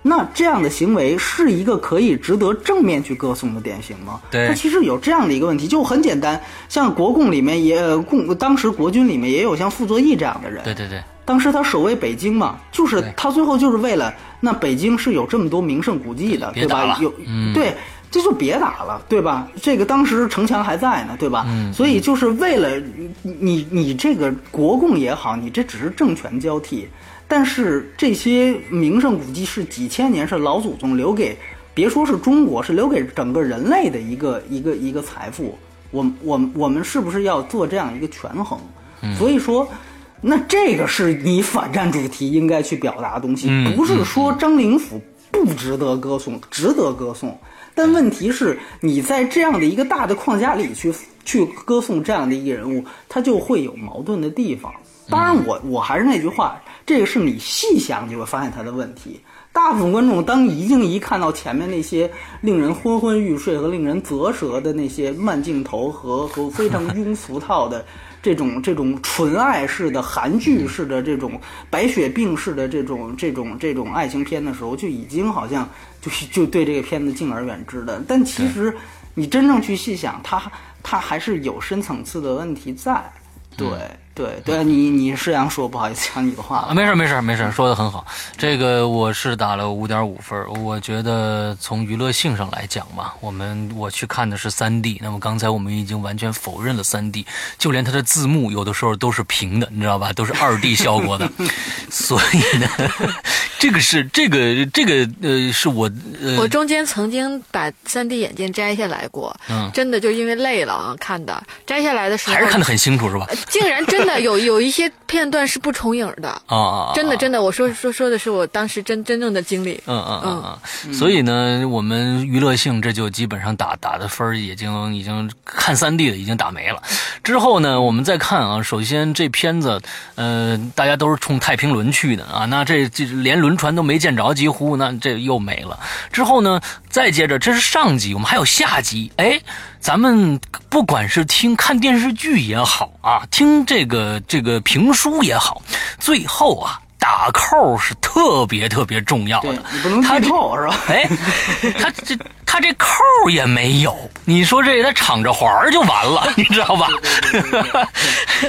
那这样的行为是一个可以值得正面去歌颂的典型吗？对它其实有这样的一个问题，就很简单，像国共里面也呃共当时国军里面也有像傅作义这样的人，对对对，当时他守卫北京嘛，就是他最后就是为了那北京是有这么多名胜古迹的，对吧？有、嗯对，这就别打了，对吧？这个当时城墙还在呢，对吧？嗯所以就是为了你你你这个国共也好，你这只是政权交替，但是这些名胜古迹是几千年是老祖宗留给，别说是中国，是留给整个人类的一个一个一个财富。我我我们是不是要做这样一个权衡？所以说。那这个是你反战主题应该去表达的东西，嗯不是说张灵甫不值得歌颂，值得歌颂。但问题是，你在这样的一个大的框架里去去歌颂这样的一个人物，他就会有矛盾的地方。当然我，我还是那句话，这个是你细想就会发现他的问题。大部分观众当一镜一看到前面那些令人昏昏欲睡和令人啧舌的那些慢镜头和和非常 庸俗套的这种这种纯爱式的韩剧式的这种白血病式的这种这种这种爱情片的时候，就已经好像就是就对这个片子敬而远之的。但其实你真正去细想，它它还是有深层次的问题在。对对对，你你是想说不好意思抢你的话啊，了。没事没事没事，说的很好。这个我是打了五点五分，我觉得从娱乐性上来讲嘛，我们我去看的是三 D，那么刚才我们已经完全否认了三 D，就连它的字幕有的时候都是平的，你知道吧？都是二 D 效果的，所以呢，这个是这个这个呃，是我呃，我中间曾经把三 D 眼镜摘下来过，嗯真的就因为累了啊，看的摘下来的时候还是看得很清楚是吧？竟然真的有有一些片段是不重影的，啊啊，啊真的真的，我说说说的是我当时真真正的经历。嗯嗯嗯嗯，所以呢，我们娱乐性这就基本上打打的分儿已经已经看三 D 的已经打没了。之后呢，我们再看啊，首先这片子，呃，大家都是冲太平轮去的啊，那这这连轮船都没见着，几乎那这又没了。之后呢，再接着这是上集，我们还有下集，哎。咱们不管是听看电视剧也好啊，听这个这个评书也好，最后啊打扣是特别特别重要对的。你不能他这剧透是吧？哎，他这他这扣也没有，你说这他敞着环儿就完了，你知道吧？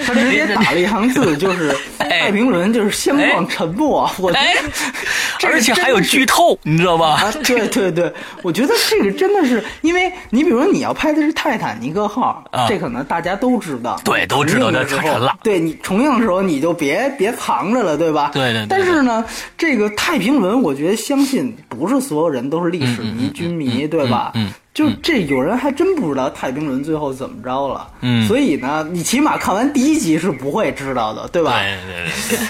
他直接打了一行字，就是太平轮就是相撞沉没。我觉哎而且还有剧透，你知道吧？啊，对对对，我觉得这个真的是，因为你比如说你要拍的是泰坦尼克号，啊这可能大家都知道，对都知道重映的时候这可沉了对你重映的时候你就别别藏着了，对吧？对对对但是呢，这个太平轮，我觉得相信不是所有人都是历史迷、军迷，对吧？嗯嗯就这有人还真不知道太平轮最后怎么着了，嗯所以呢，你起码看完第一集是不会知道的，对吧？对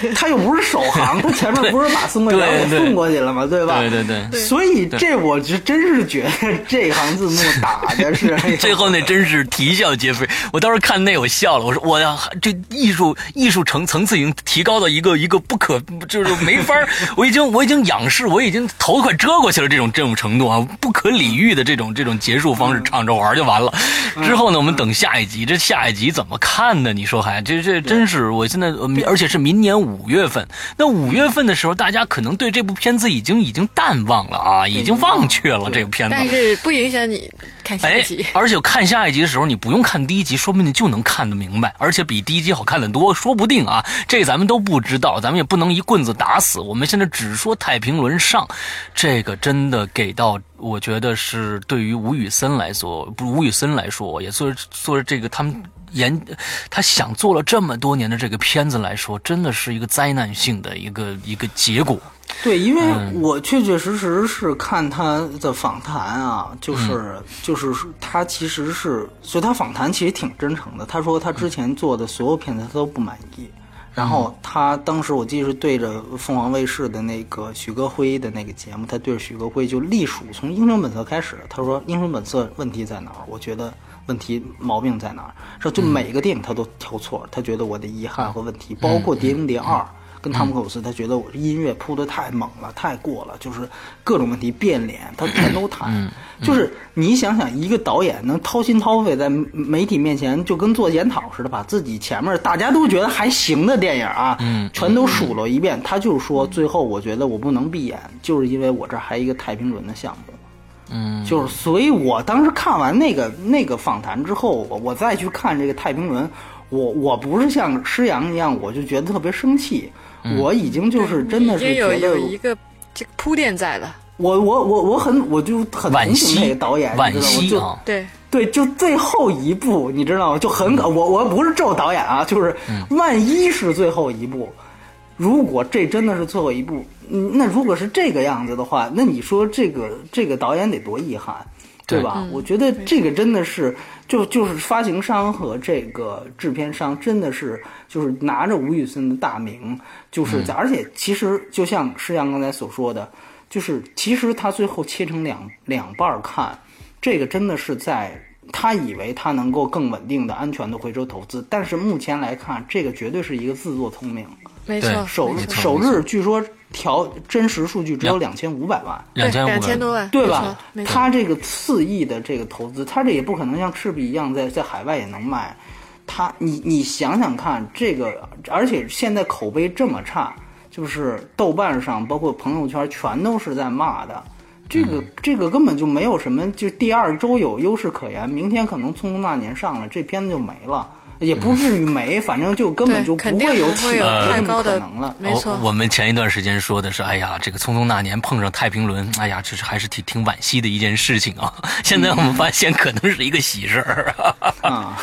对对 他又不是首航，他前面不是把宋慧乔给送过去了吗？对吧？对对对。所以这我就真是觉得这行字幕打的是 最后那真是啼笑皆非。我当时看那我笑了，我说我呀，这艺术艺术层层次已经提高到一个一个不可就是没法我已经我已经仰视，我已经头快遮过去了这种这种程度啊，不可理喻的这种这种结束方式，唱着玩就完了。之后呢，我们等下一集，这下一集怎么看呢？你说还这这真是我现在，呃而且是明年五月份。那五月份的时候，大家可能对这部片子已经已经淡忘了啊，已经忘却了这部片子。但是不影响你看下哎一集。而且看下一集的时候，你不用看第一集，说不定你就能看得明白，而且比第一集好看得多，说不定啊。这咱们都不知道，咱们也不能一棍子打死。我们现在只说太平轮上，这个真的给到，我觉得是对于吴宇森来说，不，吴宇森来说，也做做这个他们。研，他想做了这么多年的这个片子来说，真的是一个灾难性的一个一个结果。对，因为嗯我确确实实是看他的访谈啊，就是、嗯就是他其实是，所以他访谈其实挺真诚的。他说他之前做的所有片子他都不满意，然后他当时我记得是对着凤凰卫视的那个许戈辉的那个节目，他对着许戈辉就隶属从《英雄本色》开始，他说《英雄本色》问题在哪儿？我觉得。问题毛病在哪儿？说就每个电影他都挑错，他觉得我的遗憾和问题，包括《碟中谍二》跟汤姆克鲁斯，他觉得我音乐铺的太猛了，太过了，就是各种问题变脸，他全都谈。就是你想想，一个导演能掏心掏肺在媒体面前就跟做检讨似的，把自己前面大家都觉得还行的电影啊，全都数落一遍。他就是说，最后我觉得我不能闭眼，就是因为我这还一个太平轮的项目。嗯，就是，所以我当时看完那个那个访谈之后，我我再去看这个太平轮，我我不是像施洋一样，我就觉得特别生气，我已经就是真的是觉得有一个这个铺垫在了。我我我我很我就很惋同情那个导演，惋你知道吗？就惜啊，对，对，就最后一步，你知道吗？就很可，我我不是咒导演啊，就是万一是最后一步，如果这真的是最后一步，嗯，那如果是这个样子的话，那你说这个这个导演得多遗憾，对吧？我觉得这个真的是，就就是发行商和这个制片商真的是就是拿着吴宇森的大名，就是在、而且其实就像施阳刚才所说的，就是其实他最后切成两两半看，这个真的是在他以为他能够更稳定的、安全的回收投资，但是目前来看，这个绝对是一个自作聪明。没错，首首日据说调真实数据只有两千五百万。对两千五两千多万，对吧？他这个四亿的这个投资，他这也不可能像赤壁一样在在海外也能卖。他，你你想想看，这个而且现在口碑这么差，就是豆瓣上包括朋友圈全都是在骂的。这个这个根本就没有什么，就第二周有优势可言，明天可能《匆匆那年》上了，这片子就没了，也不至于没，反正就根本就不会有起不会有来这么太高的可能了。没错我。我们前一段时间说的是，哎呀，这个《匆匆那年》碰上太平轮，哎呀，这是还是挺挺惋惜的一件事情啊。现在我们发现可能是一个喜事儿。啊，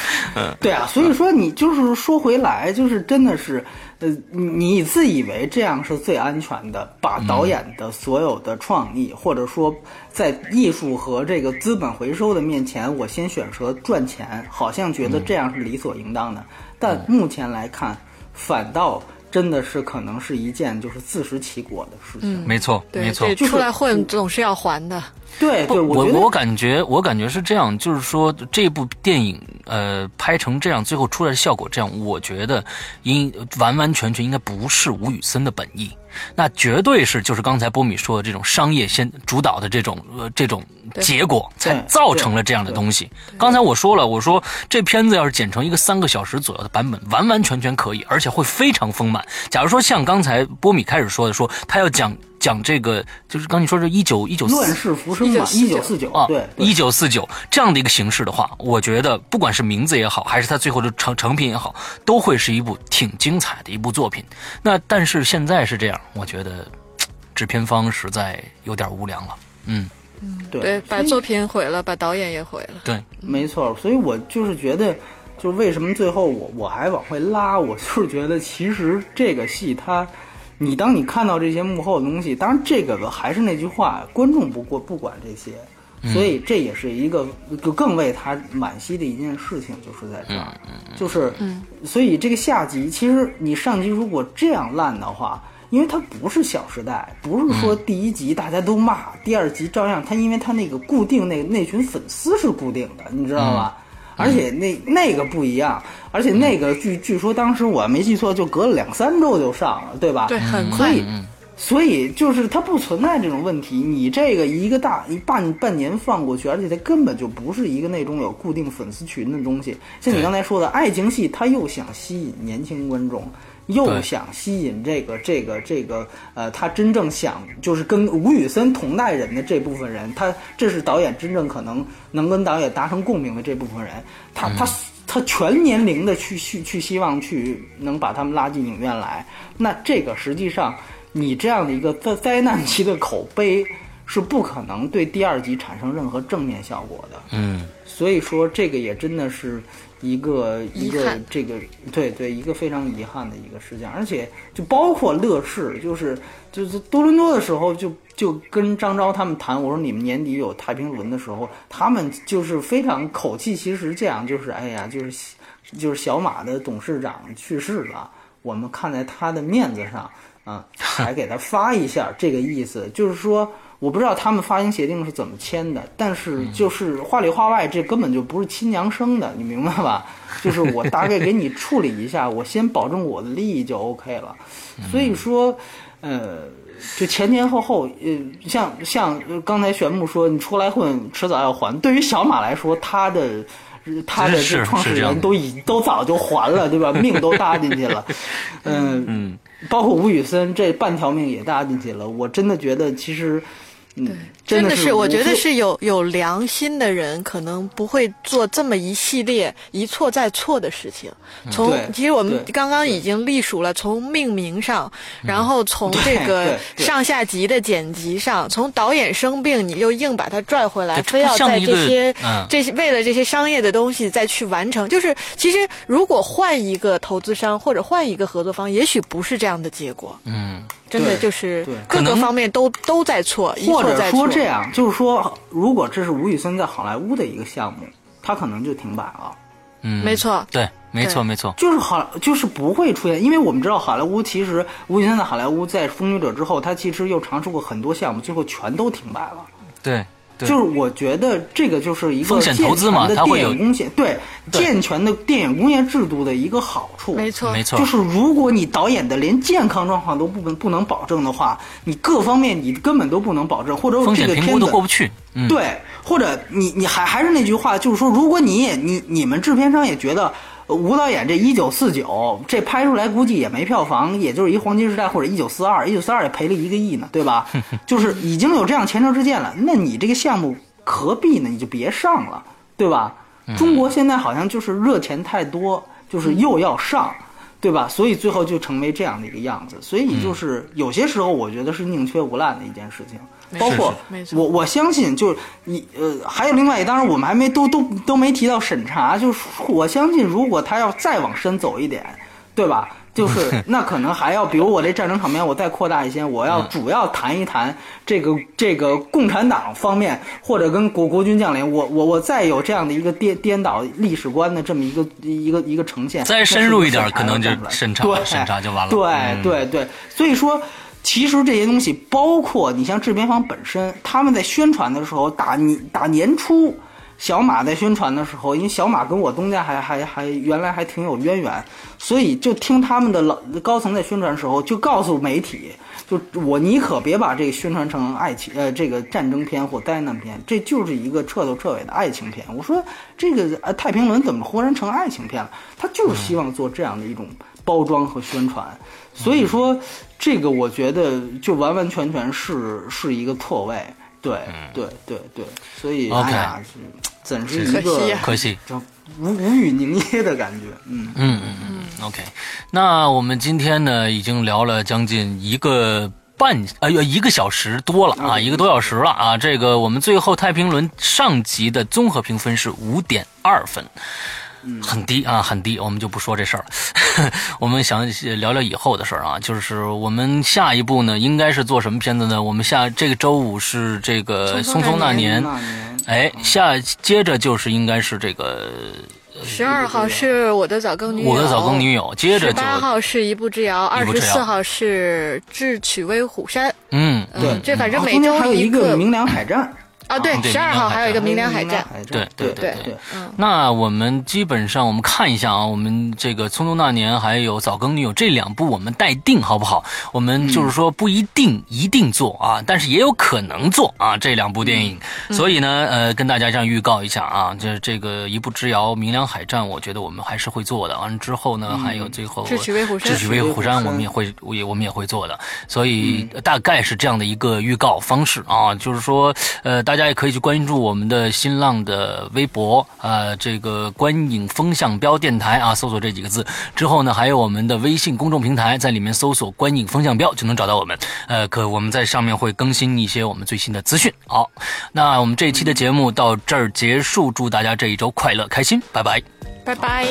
对啊，所以说你就是说回来，就是真的是，呃，你自以为这样是最安全的，把导演的所有的创意，或者说在艺术和这个资本回收的面前，我先选择赚钱，好像觉得这样是理所应当的，但目前来看，反倒真的是可能是一件就是自食其果的事情。没错，对，没错出来混总是要还的。对对，我我感觉我感觉是这样，就是说这部电影呃拍成这样，最后出来的效果这样，我觉得应完完全全应该不是吴宇森的本意，那绝对是就是刚才波米说的这种商业先主导的这种呃这种结果，才造成了这样的东西。刚才我说了，我说这片子要是剪成一个三个小时左右的版本，完完全全可以，而且会非常丰满。假如说像刚才波米开始说的，说他要讲讲这个，就是刚你说是一九一九乱世浮生嘛，一九四九。啊，对，一九四九这样的一个形式的话，我觉得不管是名字也好，还是它最后的成成品也好，都会是一部挺精彩的一部作品。那但是现在是这样，我觉得制片方实在有点无良了。嗯，对。对，把作品毁了，把导演也毁了。对，没错，所以我就是觉得，就是为什么最后我我还往回拉，我就是觉得其实这个戏它，你当你看到这些幕后的东西，当然这个还是那句话，观众不过不管这些，所以这也是一个就更为他惋惜的一件事情，就是在这儿，就是，所以这个下集其实你上集如果这样烂的话。因为它不是《小时代》，不是说第一集大家都骂，第二集照样。它因为它那个固定那那群粉丝是固定的，你知道吧？而且那那个不一样，而且那个据据说当时我没记错，就隔了两三周就上了，对吧？对，很快。所以所以就是它不存在这种问题。你这个一个大一半半年放过去，而且它根本就不是一个那种有固定粉丝群的东西。像你刚才说的，爱情戏它又想吸引年轻观众。又想吸引这个这个这个呃，他真正想就是跟吴宇森同代人的这部分人，他这是导演真正可能能跟导演达成共鸣的这部分人，他他他全年龄的去去去希望去能把他们拉进影院来，那这个实际上你这样的一个灾灾难级的口碑是不可能对第二集产生任何正面效果的。嗯，所以说这个也真的是一个一个这个对对一个非常遗憾的一个事件，而且就包括乐视，就是就是多伦多的时候就就跟张昭他们谈，我说你们年底有太平轮的时候，他们就是非常口气，其实这样就是哎呀，就是就是小马的董事长去世了，我们看在他的面子上啊，还给他发一下，这个意思就是说。我不知道他们发行协定是怎么签的，但是就是话里话外，这根本就不是亲娘生的，你明白吧？就是我大概给你处理一下，我先保证我的利益就 OK 了。所以说，呃，就前前后后，呃，像像刚才玄木说，你出来混，迟早要还。对于小马来说，他的。他的是这创始人都已都早就还了，对吧？命都搭进去了，嗯嗯，包括吴宇森这半条命也搭进去了。我真的觉得，其实，嗯，真的是，我觉得是有有良心的人，可能不会做这么一系列一错再错的事情。从对其实我们刚刚已经隶属了，从命名上，然后从这个对对上下级的剪辑上，从导演生病，你又硬把他拽回来，非要在这些嗯这些为了这些商业的东西再去完成。就是其实如果换一个投资商或者换一个合作方，也许不是这样的结果。嗯，真的就是各个方面都都在错，或者。说这样，就是说，如果这是吴宇森在好莱坞的一个项目，他可能就停摆了。嗯，没错，对，没错，没错，就是好，就是不会出现，因为我们知道好莱坞其实吴宇森在好莱坞在《风云者》之后，他其实又尝试过很多项目，最后全都停摆了。对就是我觉得这个就是一个风险投资嘛健全的它会有电影工业对对健全的电影工业制度的一个好处。没错，没错就，是如果你导演的连健康状况都不能不能保证的话，你各方面你根本都不能保证，或者风这个险评估都片子过不去。嗯，对，或者你你还还是那句话，就是说，如果你也你你们制片商也觉得。呃吴导演这一九四九这拍出来估计也没票房，也就是一黄金时代或者一九四二，一九四二也赔了一个亿呢，对吧？就是已经有这样前车之鉴了，那你这个项目何必呢？你就别上了，对吧？中国现在好像就是热钱太多，就是又要上，对吧？所以最后就成为这样的一个样子。所以就是有些时候，我觉得是宁缺毋滥的一件事情。包括我我相信，就是你呃，还有另外一，当然我们还没都都都没提到审查，就是我相信，如果他要再往深走一点，对吧？就是 那可能还要，比如我这战争场面我再扩大一些，我要主要谈一谈这个这个共产党方面，或者跟国国军将领，我我我再有这样的一个颠颠倒历史观的这么一个一个一个呈现，再深入一点可能就审查审查就完了对嗯对对，所以说。其实这些东西，包括你像制片方本身，他们在宣传的时候，打你打年初，小马在宣传的时候，因为小马跟我东家还还还原来还挺有渊源，所以就听他们的老高层在宣传的时候，就告诉媒体，就我你可别把这个宣传成爱情呃这个战争片或灾难片，这就是一个彻头彻尾的爱情片。我说这个呃太平轮怎么忽然成爱情片了？他就是希望做这样的一种包装和宣传，所以说这个我觉得就完完全全是是一个错位。对对对对，所以 OK 哎呀，是怎是一可个惜可惜。就无无语凝噎的感觉，嗯。嗯嗯嗯，OK。那我们今天呢，已经聊了将近一个半呃一个小时多了啊，嗯一个多小时了啊。这个我们最后太平轮上集的综合评分是五点二分。很低啊，很低，我们就不说这事儿了。我们想聊聊以后的事儿啊，就是我们下一步呢，应该是做什么片子呢？我们下这个周五是这个《匆匆那年》，那年，哎，下接着就是应该是这个十二号是我的早更女友，我的早更女友，接着十八号是一步之遥，二十四号是智取威虎山。嗯对嗯，这反正每周还有一个明良海战，啊，对，对十二号还有一个明良海战。海战，对对对对，嗯，那我们基本上我们看一下啊，我们这个《匆匆那年》还有《早更女友》这两部我们待定好不好？我们就是说不一定一定做啊，但是也有可能做啊这两部电影。所以呢，呃，跟大家这样预告一下啊，这这个一步之遥、明良海战，我觉得我们还是会做的。完了之后呢，还有最后智取威虎山智取威虎山，我们也会也我们也会做的。所以大概是这样的一个预告方式啊，就是说，呃，大大家也可以去关注我们的新浪的微博，呃，这个观影风向标电台啊，搜索这几个字之后呢，还有我们的微信公众平台，在里面搜索“观影风向标”就能找到我们。呃，可我们在上面会更新一些我们最新的资讯。好，那我们这一期的节目到这儿结束，祝大家这一周快乐开心，拜拜。拜拜。